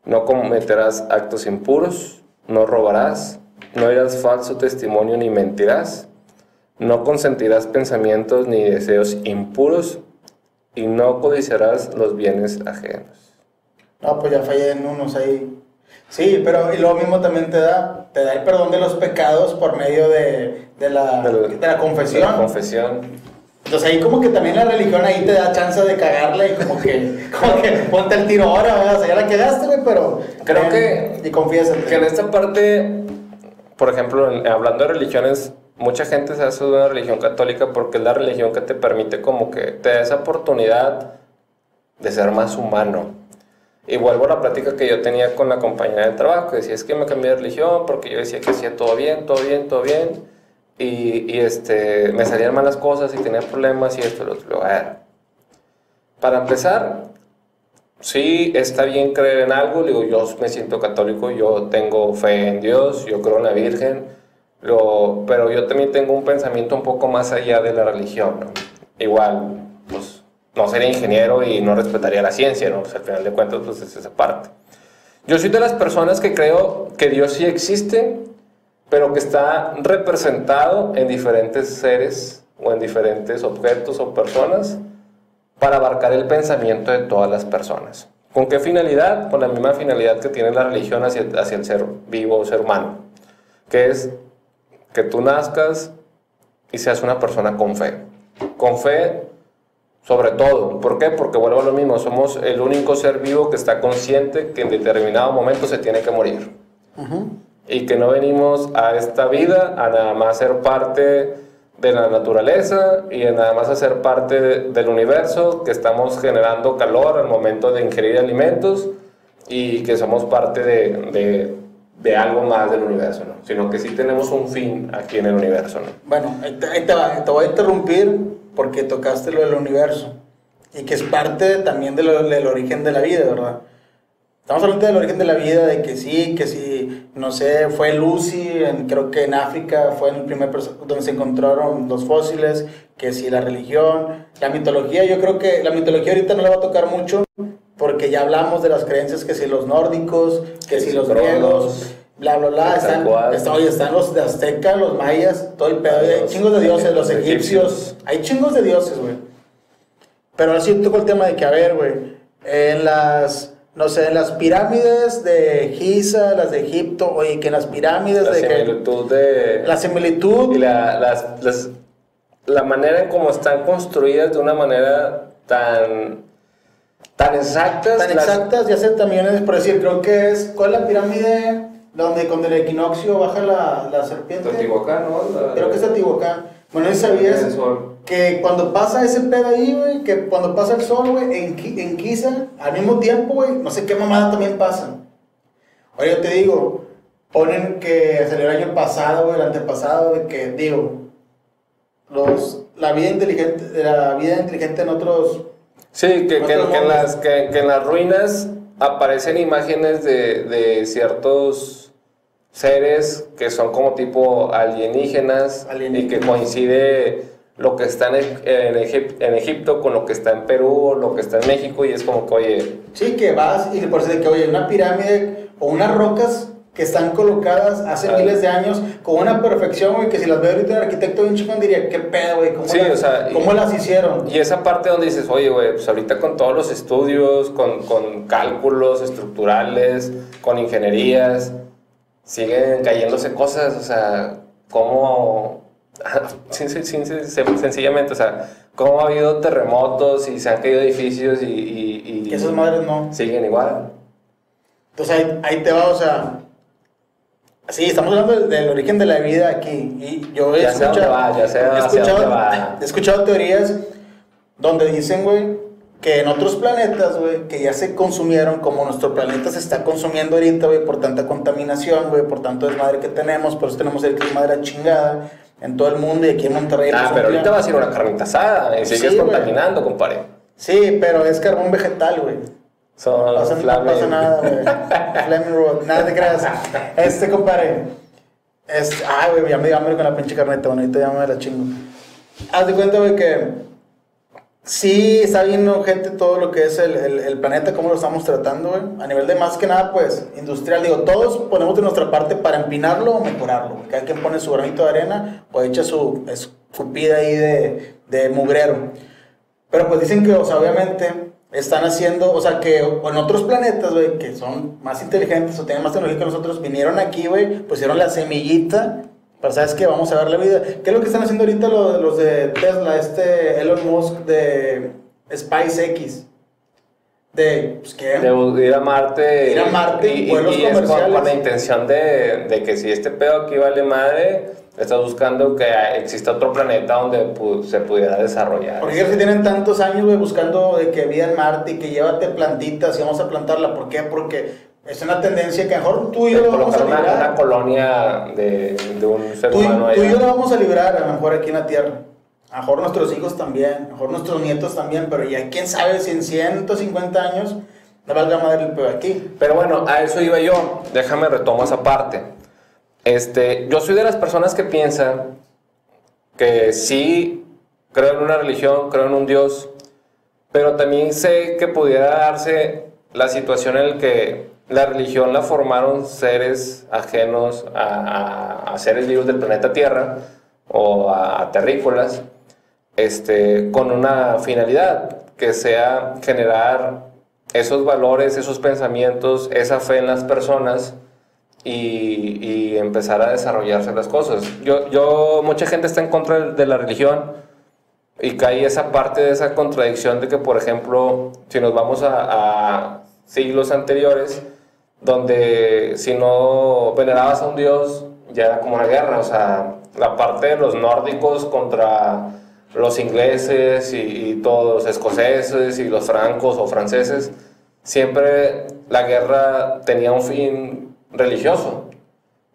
No cometerás actos impuros. No robarás. No dirás falso testimonio ni mentirás. No consentirás pensamientos ni deseos impuros. Y no codiciarás los bienes ajenos. No, pues ya fallé en unos ahí. Sí, pero y lo mismo también te da, te da el perdón de los pecados por medio de, de, la, de, la, confesión. De la confesión. Entonces ahí como que también la religión ahí te da chance de cagarla y como que, [laughs] como que ponte el tiro ahora, o sea, ya la quedaste, güey, pero... Creo que... Y confiesa. Que en esta parte, por ejemplo, hablando de religiones, mucha gente se hace de una religión católica porque es la religión que te permite como que te da esa oportunidad de ser más humano. Y vuelvo a la plática que yo tenía con la compañera de trabajo, que decía, es que me cambié de religión porque yo decía que hacía todo bien, todo bien, todo bien, y, y este, me salían malas cosas y tenía problemas y esto y lo otro. A ver, para empezar, sí está bien creer en algo, digo, yo me siento católico, yo tengo fe en Dios, yo creo en la Virgen, lo, pero yo también tengo un pensamiento un poco más allá de la religión, ¿no? Igual, pues no sería ingeniero y no respetaría la ciencia, ¿no? Pues, al final de cuentas, pues es esa parte. Yo soy de las personas que creo que Dios sí existe, pero que está representado en diferentes seres o en diferentes objetos o personas para abarcar el pensamiento de todas las personas. ¿Con qué finalidad? Con la misma finalidad que tiene la religión hacia, hacia el ser vivo o ser humano, que es que tú nazcas y seas una persona con fe. Con fe sobre todo. ¿Por qué? Porque vuelvo a lo mismo, somos el único ser vivo que está consciente que en determinado momento se tiene que morir. Y que no venimos a esta vida a nada más ser parte de la naturaleza y a nada más a ser parte del universo, que estamos generando calor al momento de ingerir alimentos y que somos parte de, de, de algo más del universo, ¿no? Sino que sí tenemos un fin aquí en el universo, ¿no? Bueno, te, te voy a interrumpir porque tocaste lo del universo y que es parte también de lo, del origen de la vida, ¿verdad? Estamos hablando del origen de la vida, de que sí, que sí, no sé, fue Lucy, en, creo que en África fue el primer donde se encontraron los fósiles, que sí, la religión, la mitología, yo creo que la mitología ahorita no le va a tocar mucho, porque ya hablamos de las creencias, que si los nórdicos, que si los griegos, bla, bla, bla, están, está- oye, están los de Azteca, los mayas, todo el pedo, hay chingos de dioses, los egipcios. egipcios, hay chingos de dioses, güey. Pero ahora sí toco el tema de que, a ver, güey, en las, no sé, en las pirámides de Giza, las de Egipto, oye, que en las pirámides La de que... similitud de... La similitud, y la, las, las- la manera en cómo están construidas de una manera tan, tan exactas. tan exactas, ya sé también es por decir, creo que es, ¿cuál es la pirámide donde con el equinoccio baja la, la serpiente? Teotihuacán, ¿no? La- Creo que es Teotihuacán. Bueno, ¿y sabías que cuando pasa ese pedo ahí, güey, que cuando pasa el sol, güey, en, en Giza, al mismo tiempo, güey, no sé qué mamada también pasa. Oye, yo te digo, ponen que salió el año pasado, güey, el antepasado, de que, digo, los, la vida inteligente, la vida inteligente en otros, Sí, que, que- Otros que en las, que, que en las ruinas aparecen imágenes de, de ciertos seres que son como tipo alienígenas, Alienígenas. y que coincide lo que está en, en, Egip- en Egipto con lo que está en Perú o lo que está en México y es como que, oye, sí, que vas y por decir de que, oye, una pirámide o unas rocas que están colocadas hace Ah. miles de años con una perfección, güey, que si las veo ahorita el arquitecto bien chingón diría, ¿qué pedo, güey? ¿Cómo, Sí, las, o sea, y- ¿cómo las hicieron? Y esa parte donde dices, oye, güey, pues ahorita con todos los estudios, con, con cálculos estructurales, con ingenierías, siguen cayéndose cosas, o sea, cómo, [laughs] sin- sin- sin- sencillamente, o sea, cómo ha habido terremotos y se han caído edificios y, y- y esas madres no. siguen igual. Entonces ahí, ahí te va, o sea. Sí, estamos hablando del, del origen de la vida aquí. Y yo he Ya va, ya he escuchado, he escuchado teorías donde dicen, güey, que en otros planetas, güey, que ya se consumieron, como nuestro planeta se está consumiendo ahorita, güey, por tanta contaminación, güey, por tanto desmadre que tenemos, por eso tenemos el clima de la chingada en todo el mundo y aquí en Monterrey. Ah, pero ahorita va a ser una carnita asada y Sí, sigues güey. contaminando, compadre. Sí, pero es carbón vegetal, güey. Son No pasa, no pasa nada, güey. [laughs] Flaming Road, nada te creas. Este, compadre. Este, ay, güey, ya me dio hambre con la pinche carneta, bueno, ahorita ya me la chingo. Haz de cuenta, güey, que sí está viendo gente todo lo que es el, el, planeta, cómo lo estamos tratando, güey. A nivel de más que nada, pues, industrial. Digo, todos ponemos de nuestra parte para empinarlo o mejorarlo. güey. Cada quien pone su granito de arena o echa su escupida ahí de, de mugrero. Pero pues dicen que, o sea, obviamente están haciendo, o sea, que en otros planetas, güey, que son más inteligentes o tienen más tecnología que nosotros, vinieron aquí, güey, pusieron la semillita, para sabes que vamos a ver la vida. ¿Qué es lo que están haciendo ahorita los, los de Tesla, este Elon Musk de SpaceX? de, pues, ¿qué? De ir a Marte. Ir a Marte, y, y- vuelos y es con, la intención de, de que si este pedo aquí vale madre, estás buscando que exista otro planeta donde pu- se pudiera desarrollar. Porque que tienen tantos años, güey, buscando de que vida en Marte y que llévate plantitas y vamos a plantarla. ¿Por qué? Porque es una tendencia que mejor tú y yo lo vamos a colocar una, una librar. colonia de, de un ser Tú, y- humano tú y yo lo vamos a librar a lo mejor aquí en la Tierra. A lo mejor nuestros hijos también, a lo mejor nuestros nietos también, pero ya quién sabe si en 150 años no valga madre el pedo aquí. Pero bueno, a eso iba yo. Déjame retomo esa parte. Este, yo soy de las personas que piensan que sí creo en una religión, creo en un Dios, pero también sé que pudiera darse la situación en la que la religión la formaron seres ajenos a, a- a seres vivos del planeta Tierra o a, terrícolas, este, con una finalidad, que sea generar esos valores, esos pensamientos, esa fe en las personas y, empezar a desarrollarse las cosas. Yo, yo, mucha gente está en contra de- la religión y cae esa parte de esa contradicción de que, por ejemplo, si nos vamos a siglos anteriores, donde si no venerabas a un dios, ya era como una guerra, o sea, la parte de los nórdicos contra los ingleses y, todos los escoceses y los francos o franceses, siempre la guerra tenía un fin religioso,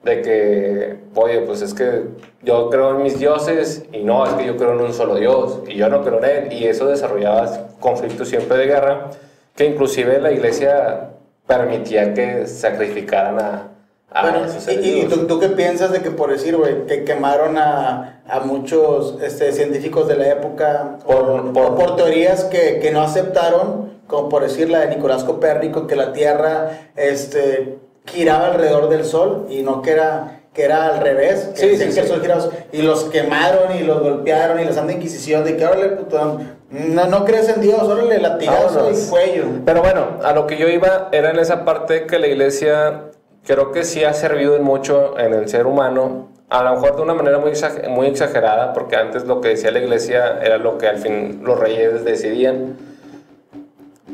de que, oye, pues es que yo creo en mis dioses y no, es que yo creo en un solo dios y yo no creo en él, y eso desarrollaba conflictos siempre de guerra, que inclusive la iglesia permitía que sacrificaran a, a Bueno, esos y, seres y- tú, tú qué piensas de que por decir, güey, que quemaron a, a muchos este, científicos de la época Por- o- por- o por teorías que, que no aceptaron, como por decir la de Nicolás Copérnico, que la Tierra este, giraba alrededor del Sol y no que era, que era al revés, que Sí, decían sí, que el sí. Sol giraba, y los quemaron y los golpearon y les han de inquisición de que, órale, puto, no, no crees en Dios, órale, latigazo Vámonos. y cuello. Pero bueno, a lo que yo iba era en esa parte que la iglesia creo que sí ha servido en mucho en el ser humano, a lo mejor de una manera muy, muy exagerada, porque antes lo que decía la iglesia era lo que al fin los reyes decidían.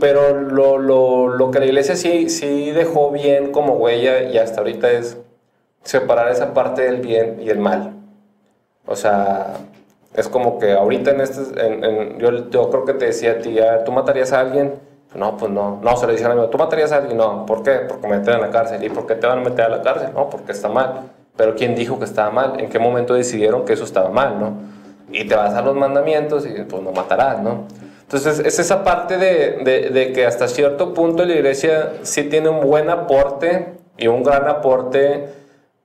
Pero lo, lo, lo que la iglesia sí, sí dejó bien como huella y hasta ahorita es separar esa parte del bien y el mal. O sea, es como que ahorita en este, en- en- yo, yo creo que te decía a ti, a ver, ¿tú matarías a alguien? No, pues no, no, se lo dicen a mí, ¿tú matarías a alguien? No, ¿por qué? Porque me meten a la cárcel. ¿Y por qué te van a meter a la cárcel? No, porque está mal. Pero ¿quién dijo que estaba mal? ¿En qué momento decidieron que eso estaba mal, no? Y te vas a los mandamientos y pues no matarás, ¿no? Entonces es esa parte de, de- de que hasta cierto punto la iglesia sí tiene un buen aporte y un gran aporte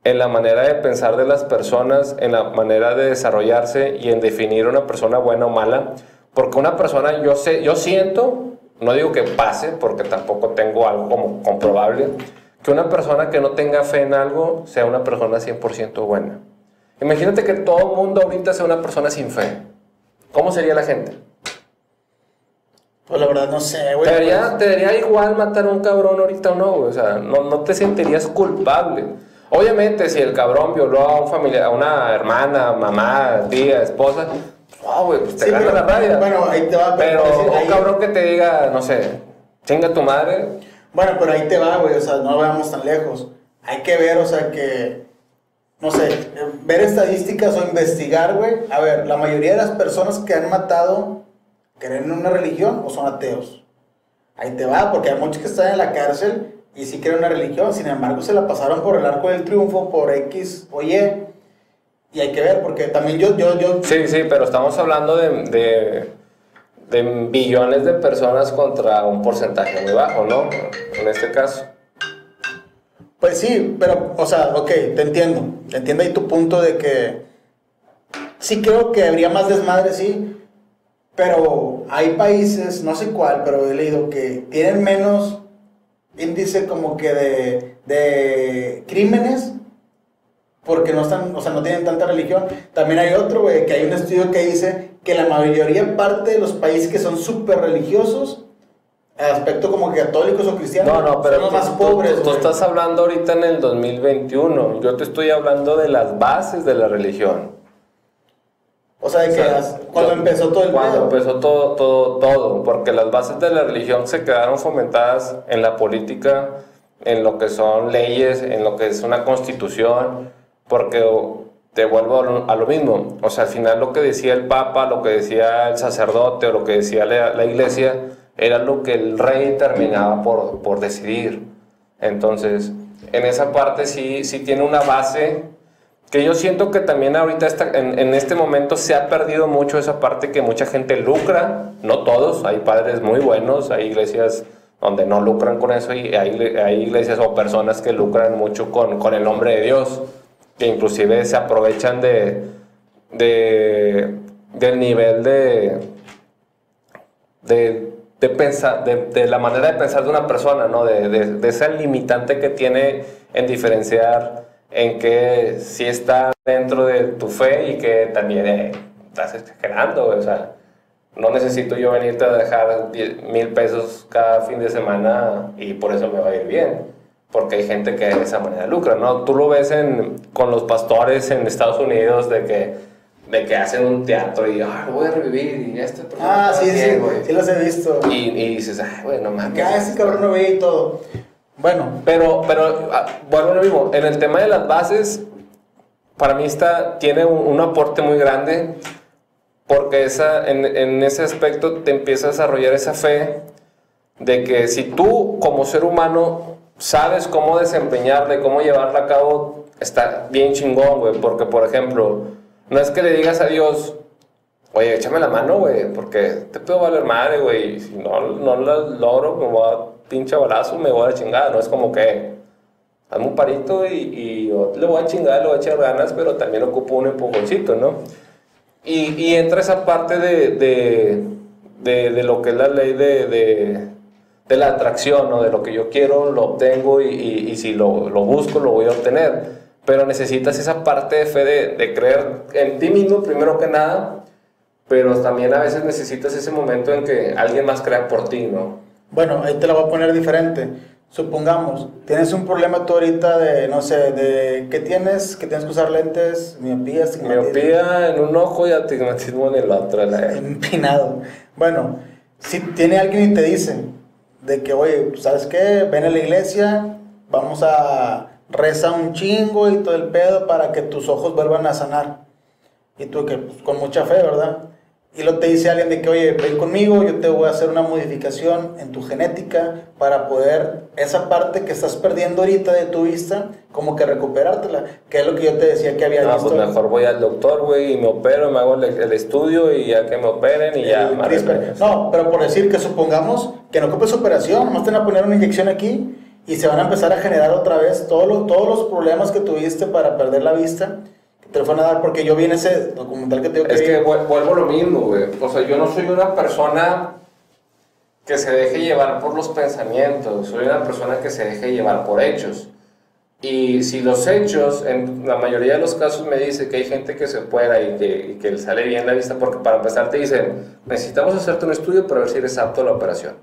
en la manera de pensar de las personas, en la manera de desarrollarse y en definir una persona buena o mala. Porque una persona, yo sé, yo siento, no digo que pase, porque tampoco tengo algo como comprobable, que una persona que no tenga fe en algo sea una persona 100% buena. Imagínate que todo el mundo ahorita sea una persona sin fe. ¿Cómo sería la gente? Pues la verdad no sé, güey. ¿Te daría, pues- te daría igual matar a un cabrón ahorita o no, güey? O sea, no, no te sentirías culpable. Obviamente, si el cabrón violó a un familiar, a una hermana, mamá, tía, esposa, no, güey, pues te Sí, gana pero- la rabia. Bueno, ahí te va. Pero por decir, un ahí- cabrón que te diga, no sé, chinga tu madre, Bueno, pero ahí te va, güey, o sea, no vayamos tan lejos. Hay que ver, o sea, que, no sé, ver estadísticas o investigar, güey. A ver, la mayoría de las personas que han matado creen en una religión o son ateos. Ahí te va, porque hay muchos que están en la cárcel y sí creen en una religión, sin embargo se la pasaron por el arco del triunfo, por X o Y. Y hay que ver, porque también yo, yo, yo, Sí, sí, pero estamos hablando de, de, de billones de personas contra un porcentaje muy bajo, ¿no? En este caso. Pues sí, pero, o sea, ok, te entiendo. Te entiendo ahí tu punto de que sí creo que habría más desmadre, sí. Pero hay países, no sé cuál, pero he leído que tienen menos índice como que de, de crímenes porque no están, o sea, no tienen tanta religión. También hay otro, güey, que hay un estudio que dice que la mayoría parte de los países que son súper religiosos, aspecto como que católicos o cristianos, No, no, pero son los más tú- pobres. tú estás hablando ahorita en el 2021. Yo te estoy hablando de las bases de la religión. O sea, de que O sea, cuando yo- empezó todo el Cuando pedo. empezó todo, todo, todo, porque las bases de la religión se quedaron fomentadas en la política, en lo que son leyes, en lo que es una constitución, porque te vuelvo a lo, a lo mismo. O sea, al final lo que decía el papa, lo que decía el sacerdote o lo que decía la, la iglesia, era lo que el rey terminaba por, por decidir. Entonces, en esa parte sí, sí tiene una base que yo siento que también ahorita está, en, este momento se ha perdido mucho esa parte que mucha gente lucra, no todos, hay padres muy buenos, hay iglesias donde no lucran con eso y hay, igle- hay iglesias o personas que lucran mucho con, con el nombre de Dios, que inclusive se aprovechan de, de, del nivel de, de, de pensar, de, la manera de pensar de una persona, ¿no? De, de, de esa limitante que tiene en diferenciar en que sí está dentro de tu fe y que también eh, estás exagerando, o sea, no necesito yo venirte a dejar 10 mil pesos cada fin de semana y por eso me va a ir bien. Porque hay gente que de esa manera lucra, ¿no? Tú lo ves en, con los pastores en Estados Unidos de que, de que hacen un teatro y, ah, lo voy a revivir y este Ah, sí, sí, bien, güey". sí los he visto. Y, y dices, ay, güey, no mames. Ya, ese cabrón no veía y todo. Bueno, Pero, pero, ah, bueno, lo mismo, en el tema de las bases, para mí está, tiene un, un aporte muy grande, porque esa, en, en ese aspecto te empieza a desarrollar esa fe de que si tú como ser humano sabes cómo desempeñarla cómo llevarla a cabo, está bien chingón, güey, porque por ejemplo, no es que le digas a Dios, Oye, échame la mano, güey, porque te puedo valer madre, güey. Si no, no la logro, me voy a pinche balazo, me voy a la chingada. No es como que hazme un parito y, y yo le voy a chingar, le voy a echar ganas, pero también ocupo un empujoncito, ¿no? Y, y entra esa parte de, de, de, de lo que es la ley de, la atracción, ¿no? De lo que yo quiero, lo obtengo y, y, y si lo, lo busco, lo voy a obtener. Pero necesitas esa parte de fe de creer en ti mismo, primero que nada, pero también a veces necesitas ese momento en que alguien más crea por ti, ¿no? Bueno, ahí te la voy a poner diferente. Supongamos, tienes un problema tú ahorita de, no sé, de que tienes, que tienes que usar lentes, miopía, astigmatismo, Miopía en un ojo y astigmatismo en el otro. la- empinado. Bueno, si tiene alguien y te dice de que, oye, ¿sabes qué? Ven a la iglesia, vamos a rezar un chingo y todo el pedo para que tus ojos vuelvan a sanar. Y tú que pues, con mucha fe, ¿verdad? Y lo te dice alguien de que, oye, ven conmigo, yo te voy a hacer una modificación en tu genética para poder esa parte que estás perdiendo ahorita de tu vista, como que recuperártela, que es lo que yo te decía que había Ah, visto. pues mejor voy al doctor, güey, y me opero, me hago el, el estudio y ya que me operen y ya. CRISPR. mía. No, pero por decir que supongamos que no ocupes operación, nomás te van a poner una inyección aquí y se van a empezar a generar otra vez todos los, todos los problemas que tuviste para perder la vista, te lo van a dar, porque yo vi en ese documental que te digo Es que vi. vu- vuelvo a lo mismo, güey. O sea, yo no soy una persona que se deje llevar por los pensamientos, soy una persona que se deje llevar por hechos. Y si los hechos, en la mayoría de los casos me dice que hay gente que se opera y que, y que le sale bien la vista, porque para empezar te dicen, necesitamos hacerte un estudio para ver si eres apto a la operación.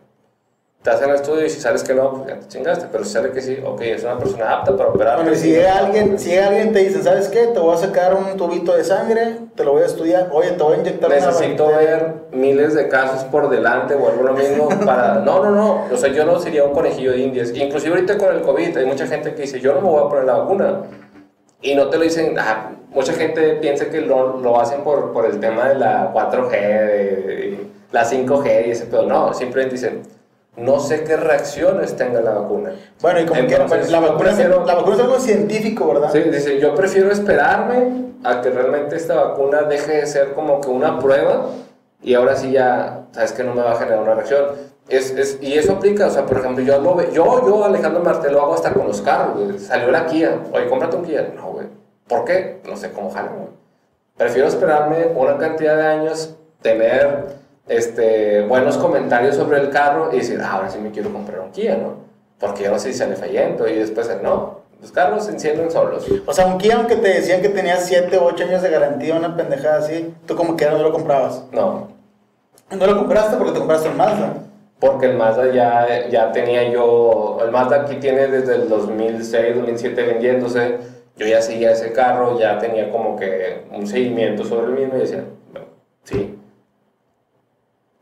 Te hacen el estudio y si sales que no, pues ya te chingaste, pero si sale que sí, ok, es una persona apta para operar. Bueno, si llega alguien, si alguien te dice, ¿sabes qué? Te voy a sacar un tubito de sangre, te lo voy a estudiar, oye, te voy a inyectar una Necesito bacteria". ver miles de casos por delante o algo lo mismo [laughs] para... No, no, no. O sea, yo no sería un conejillo de indias. Inclusive ahorita con el COVID hay mucha gente que dice, yo no me voy a poner la vacuna. Y no te lo dicen... ah, mucha gente piensa que lo, lo hacen por, por el tema de la 4G, de, de la 5G y ese pedo. No, simplemente dicen, no sé qué reacciones tenga la vacuna. Bueno, y como Entonces, pues, la, vacuna es, prefiero- la vacuna es algo científico, ¿verdad? Sí, dice, yo prefiero esperarme a que realmente esta vacuna deje de ser como que una prueba y ahora sí ya, sabes que no me va a generar una reacción. Es, es, y eso aplica, o sea, por ejemplo, yo, lo yo, yo Alejandro Marte, lo hago hasta con los carros, güey. Salió la Kia, oye, cómprate un Kia. No, güey. ¿Por qué? No sé cómo jalan, güey. Prefiero esperarme una cantidad de años, tener este, buenos comentarios sobre el carro y decir, ah, ahora sí me quiero comprar un Kia, ¿no? Porque ahora sí sale fallando y después, no, los carros se encienden solos. O sea, un Kia, aunque te decían que tenía 7 u 8 años de garantía, una pendejada así, tú como que no lo comprabas. No, No lo compraste porque te compraste un Mazda. porque el Mazda ya, ya tenía yo, el Mazda aquí tiene desde el 2006, 2007 vendiéndose, yo ya seguía ese carro, ya tenía como que un seguimiento sobre el mismo y decía, Sí.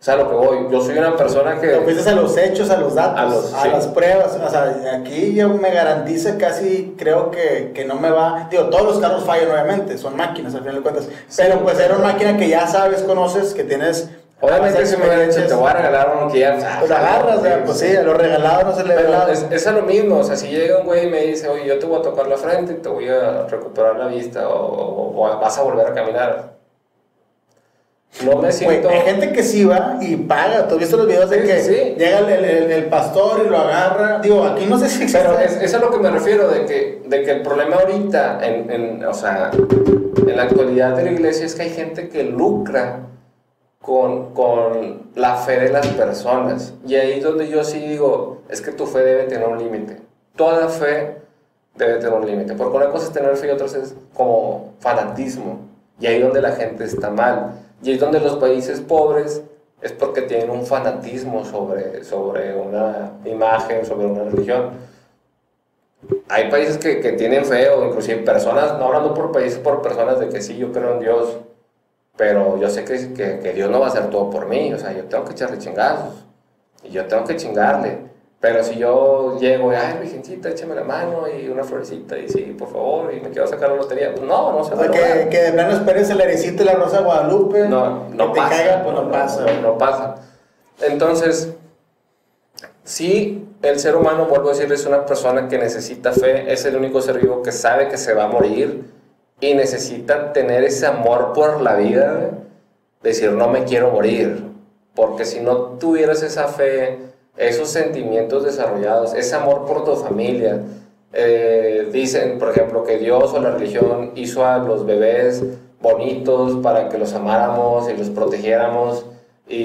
O sea, lo que voy, yo soy una persona que... Te fuiste a los hechos, a los datos, A a, los- sí. las pruebas. O sea, aquí yo me garantiza casi, creo que, que no me va. Digo, todos los carros fallan, obviamente, son máquinas al final de cuentas. Pero pues era una máquina que ya sabes, conoces, que tienes. Obviamente si me hubieran dicho, te voy a regalar uno que ya... Pues agarras, o sea, pues sí, a lo regalado no se le nada. es, es a lo mismo, o sea, si llega un güey y me dice, oye, yo te voy a tocar la frente y te voy a recuperar la vista o, o- o vas a volver a caminar. No me siento... hay gente que sí va y paga. ¿Tú has visto los videos de Sí, que sí. llega el, el- el pastor y lo agarra? Digo, aquí no sé si existe. Pero es, es a lo que me refiero, de que, de que el problema ahorita, en, en, o sea, en la actualidad de la iglesia es que hay gente que lucra con, con la fe de las personas. Y ahí es donde yo sí digo, es que tu fe debe tener un límite. Toda fe debe tener un límite. Porque una cosa es tener fe y otra es como fanatismo. Y ahí es donde la gente está mal. Y es donde los países pobres es porque tienen un fanatismo sobre, sobre una imagen, sobre una religión. Hay países que, que tienen fe inclusive personas, no hablando por países, por personas de que sí, yo creo en Dios, pero yo sé que, que, que Dios no va a hacer todo por mí, o sea, yo tengo que echarle chingazos y yo tengo que chingarle. Pero si yo llego y, ay, virgencita, échame la mano y una florecita y sí, por favor, y me quiero sacar la lotería, pues no, no se va a que, que de plano esperes el airecito y la rosa de Guadalupe. No, no que pasa. te caiga, pues no pasa. No, no pasa. Entonces, si el ser humano, vuelvo a decir, es una persona que necesita fe, es el único ser vivo que sabe que se va a morir y necesita tener ese amor por la vida, decir, no me quiero morir, porque si no tuvieras esa fe, esos sentimientos desarrollados, ese amor por tu familia, eh, dicen, por ejemplo, que Dios o la religión hizo a los bebés bonitos para que los amáramos y los protegiéramos y,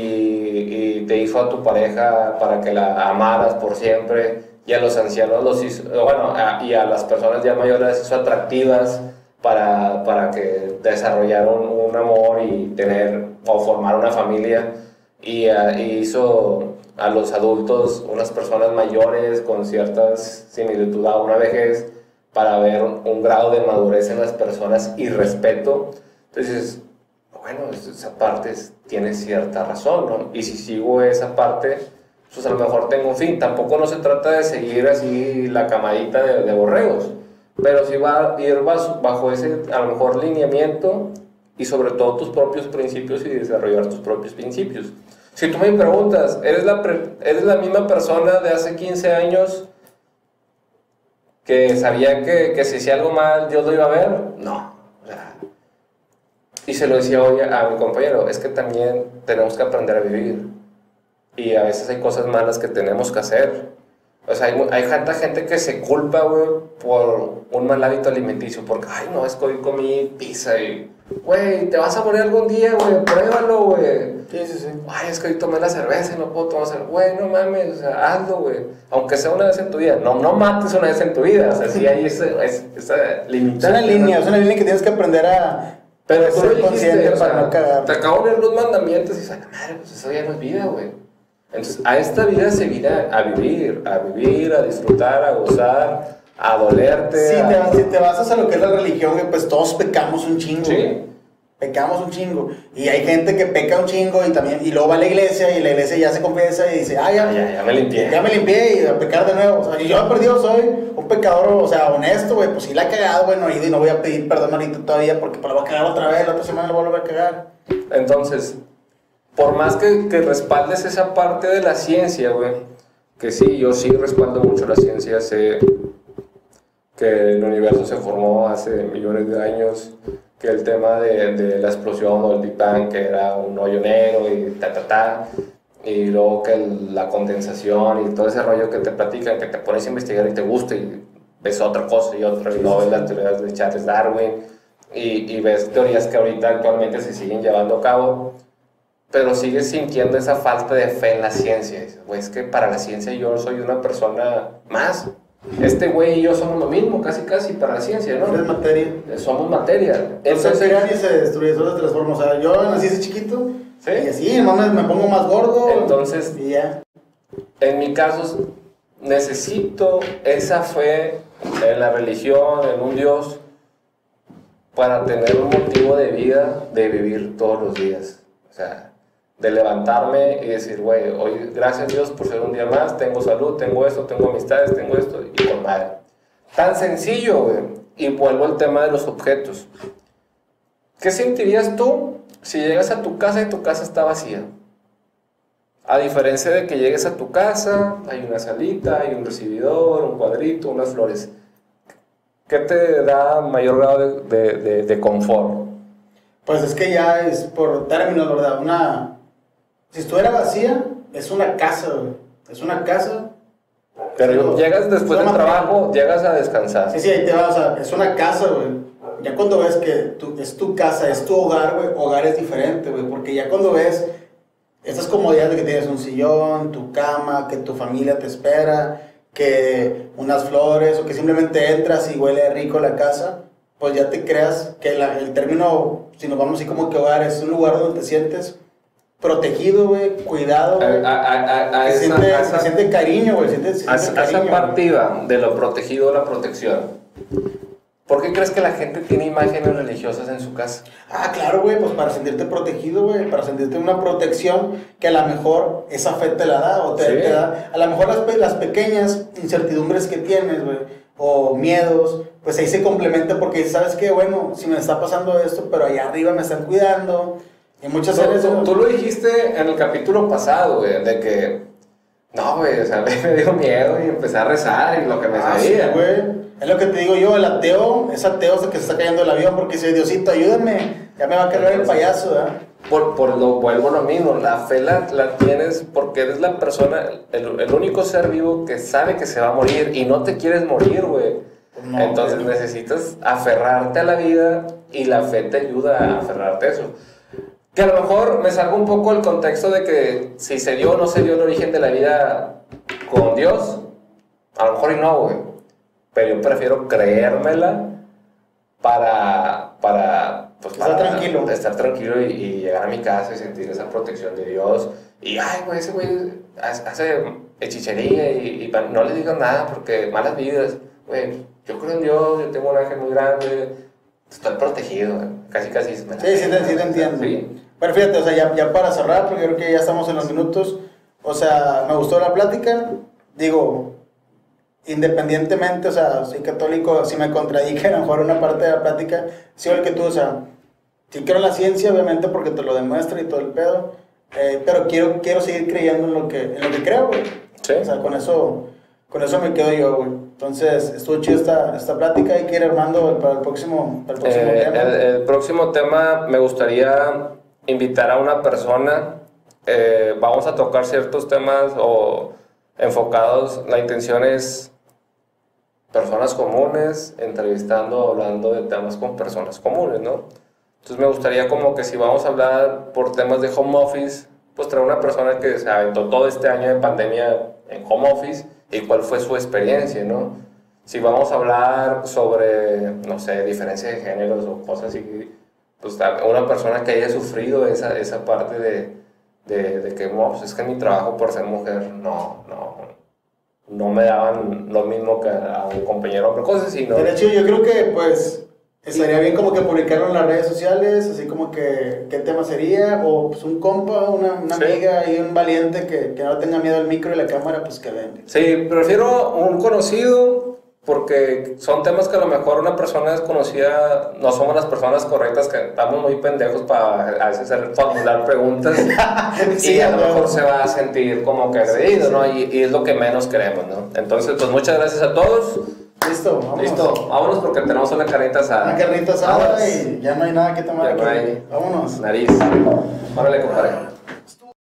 y te hizo a tu pareja para que la amaras por siempre y a los ancianos los hizo, bueno, a- y a las personas ya mayores las hizo atractivas para, para que desarrollaran un amor y tener o formar una familia y, ah, y hizo a los adultos unas personas mayores con ciertas similitud a una vejez para ver un, grado de madurez en las personas y respeto. Entonces, bueno, es- esa parte tiene cierta razón, ¿no? Y si sigo esa parte, pues a lo mejor tengo un fin. Tampoco no se trata de seguir así la camadita de, de borregos, pero sí va a ir bajo ese, a lo mejor, lineamiento y sobre todo tus propios principios y desarrollar tus propios principios. Si tú me preguntas, ¿eres la, ¿eres la misma persona de hace 15 años que sabía que, que si hacía algo mal Dios lo iba a ver? No. Y se lo decía hoy a mi compañero, es que también tenemos que aprender a vivir. Y a veces hay cosas malas que tenemos que hacer. O sea, hay, hay tanta gente que se culpa, güey, por un mal hábito alimenticio. Porque, ay, no, es que hoy comí pizza y, güey, te vas a morir algún día, güey, pruébalo, güey. Sí, sí, sí. Ay, es que hoy tomé la cerveza y no puedo tomar cerveza. Güey, no mames, o sea, hazlo, güey. Aunque sea una vez en tu vida. No, no mates una vez en tu vida. O sea, sí hay es- esa Es limitación. una línea, es una línea que tienes que aprender a Pero tú ser consciente o sea, para no cagar. te acabo de leer los mandamientos y dices, "A la madre, pues eso ya no es vida, güey. Entonces, a esta vida se viene a vivir, a vivir, a disfrutar, a gozar, a dolerte. Si a- te, vas- si te basas a lo que es la religión, güey, pues todos pecamos un chingo. Sí. güey. Pecamos un chingo. Y hay gente que peca un chingo y también y luego va a la iglesia y la iglesia ya se confiesa y dice, ah, ya, Ah, ya, ya me limpié. ya me limpié y a pecar de nuevo. O sea, y yo he perdido, soy un pecador, o sea, honesto, güey. Pues sí la he cagado, güey, no he ido y no voy a pedir perdón ahorita todavía porque pues, la voy a cagar otra vez, la otra semana la voy a volver a cagar. Entonces, por más que, que respaldes esa parte de la ciencia, güey, que sí, yo sí respaldo mucho la ciencia, sé que el universo se formó hace millones de años, que el tema de, de la explosión o el Big Bang, que era un hoyo negro y ta, ta, ta, y luego que el- la condensación y todo ese rollo que te platican, que te pones a investigar y te gusta y ves otra cosa y otra, y luego ves las teorías de Charles Darwin, y, y ves teorías que ahorita actualmente se siguen llevando a cabo, pero sigues sintiendo esa falta de fe en la ciencia. Dices, Güey, es que para la ciencia yo soy una persona más. Este güey y yo somos lo mismo, casi casi para la ciencia, Eres ¿no? materia. Somos materia. Entonces, Entonces, se y se destruye, solo se transforma. O sea, yo nací ese chiquito Sí. y así, nomás me, me pongo más gordo. Entonces- y ya. en mi caso, necesito esa fe en la religión, en un Dios, para tener un motivo de vida, de vivir todos los días. sea, de levantarme y decir, güey, hoy gracias a Dios por ser un día más, tengo salud, tengo esto, tengo amistades, tengo esto, y con madre. Tan sencillo, güey. Y vuelvo al tema de los objetos. ¿Qué sentirías tú si llegas a tu casa y tu casa está vacía? A diferencia de que llegues a tu casa, hay una salita, hay un recibidor, un cuadrito, unas flores. ¿Qué te da mayor grado de, de, de confort? Pues es que ya es por términos, ¿verdad? Una. Si estuviera vacía, es una casa, güey. Es una casa. Pero Sí, llegas después es del trabajo, llegas a descansar. Sí, sí, ahí te vas, o sea, es una casa, güey. Ya cuando ves que tu- es tu casa, es tu hogar, güey, hogar es diferente, güey. Porque ya cuando ves estas comodidades de que tienes un sillón, tu cama, que tu familia te espera, que unas flores, o que simplemente entras y huele rico la casa, pues ya te creas que la- el término, si nos vamos así como que hogar, es un lugar donde te sientes protegido, güey, cuidado, A, güey. a- a- a Se esa- siente, esa- se siente cariño, güey, se siente, a- esa cariño, güey. partida de lo protegido a la protección. ¿Por qué crees que la gente tiene imágenes religiosas en su casa? Ah, claro, güey, pues para sentirte protegido, güey, para sentirte una protección que a lo mejor esa fe te la da, o te, Sí. te da, a lo mejor las, las pequeñas incertidumbres que tienes, güey, o miedos, pues ahí se complementa porque ¿sabes qué? Bueno, si me está pasando esto, pero allá arriba me están cuidando, y muchas Tú, veces... tú- tú lo dijiste en el capítulo pasado, güey, de que, no, güey, o sea, [laughs] me dio miedo y empecé a rezar y lo que me Ah, sí, sabía. güey. Es lo que te digo yo, el ateo, es ateo que se está cayendo el avión porque dice, Diosito, ayúdame, ya me va a caer el payaso, ¿verdad? Por, por lo vuelvo lo mismo, la fe la, la tienes porque eres la persona, el, el único ser vivo que sabe que se va a morir y no te quieres morir, güey. No, Entonces necesitas aferrarte a la vida y la fe te ayuda a aferrarte a eso. Que a lo mejor me salgo un poco el contexto de que si se dio o no se dio el origen de la vida con Dios, a lo mejor y no, güey. Pero yo prefiero creérmela para, para, pues, Estar para tranquilo. estar tranquilo y, y llegar a mi casa y sentir esa protección de Dios. Y, ay, güey, ese güey hace hechicería y, y no le digas nada porque malas vidas. Güey, yo creo en Dios, yo tengo un ángel muy grande, estoy protegido. Casi, casi. me Sí, sí sí te [laughs] entiendo. Sí. Pero fíjate, o sea, ya, ya para cerrar, porque creo que ya estamos en los minutos, o sea, me gustó la plática, digo, independientemente, o sea, soy católico, si me contradije a lo mejor una parte de la plática, sí, el que tú, o sea, sí en la ciencia, obviamente, porque te lo demuestra y todo el pedo, eh, pero quiero, quiero seguir creyendo en lo que, en lo que creo, güey. Sí. O sea, con eso, con eso me quedo yo, güey. Entonces, estuvo chido esta, esta plática, hay que ir armando para el próximo, para el próximo Eh, tema. el, el próximo tema me gustaría invitar a una persona. eh, vamos a tocar ciertos temas o enfocados. La intención es personas comunes, entrevistando, hablando de temas con personas comunes, ¿no? Entonces me gustaría como que si vamos a hablar por temas de home office, pues traer una persona que se aventó todo este año de pandemia en home office y cuál fue su experiencia, ¿no? Si vamos a hablar sobre, no sé, diferencia de géneros o cosas así, pues una persona que haya sufrido esa, esa parte de, de, de que, pues es que mi trabajo por ser mujer, no, no, no me daban lo mismo que a un compañero hombre, cosas así, ¿no? De hecho, yo creo que pues estaría bien como que publicarlo en las redes sociales, así como que qué tema sería, o pues un compa, una, una Sí. amiga y un valiente que, que no tenga miedo al micro y la cámara, pues que venga. Sí, prefiero un conocido porque son temas que a lo mejor una persona desconocida no somos las personas correctas, que estamos muy pendejos para a veces hacer- formular preguntas [laughs] y a lo mejor se va a sentir como que agredido, ¿no? Y, y es lo que menos queremos, ¿no? Entonces, pues muchas gracias a todos. Listo, vamos. Listo, vámonos porque tenemos una carnita asada. Una carnita asada y ya no hay nada que tomar Ya aquí. Vámonos. Nariz. Órale, compadre.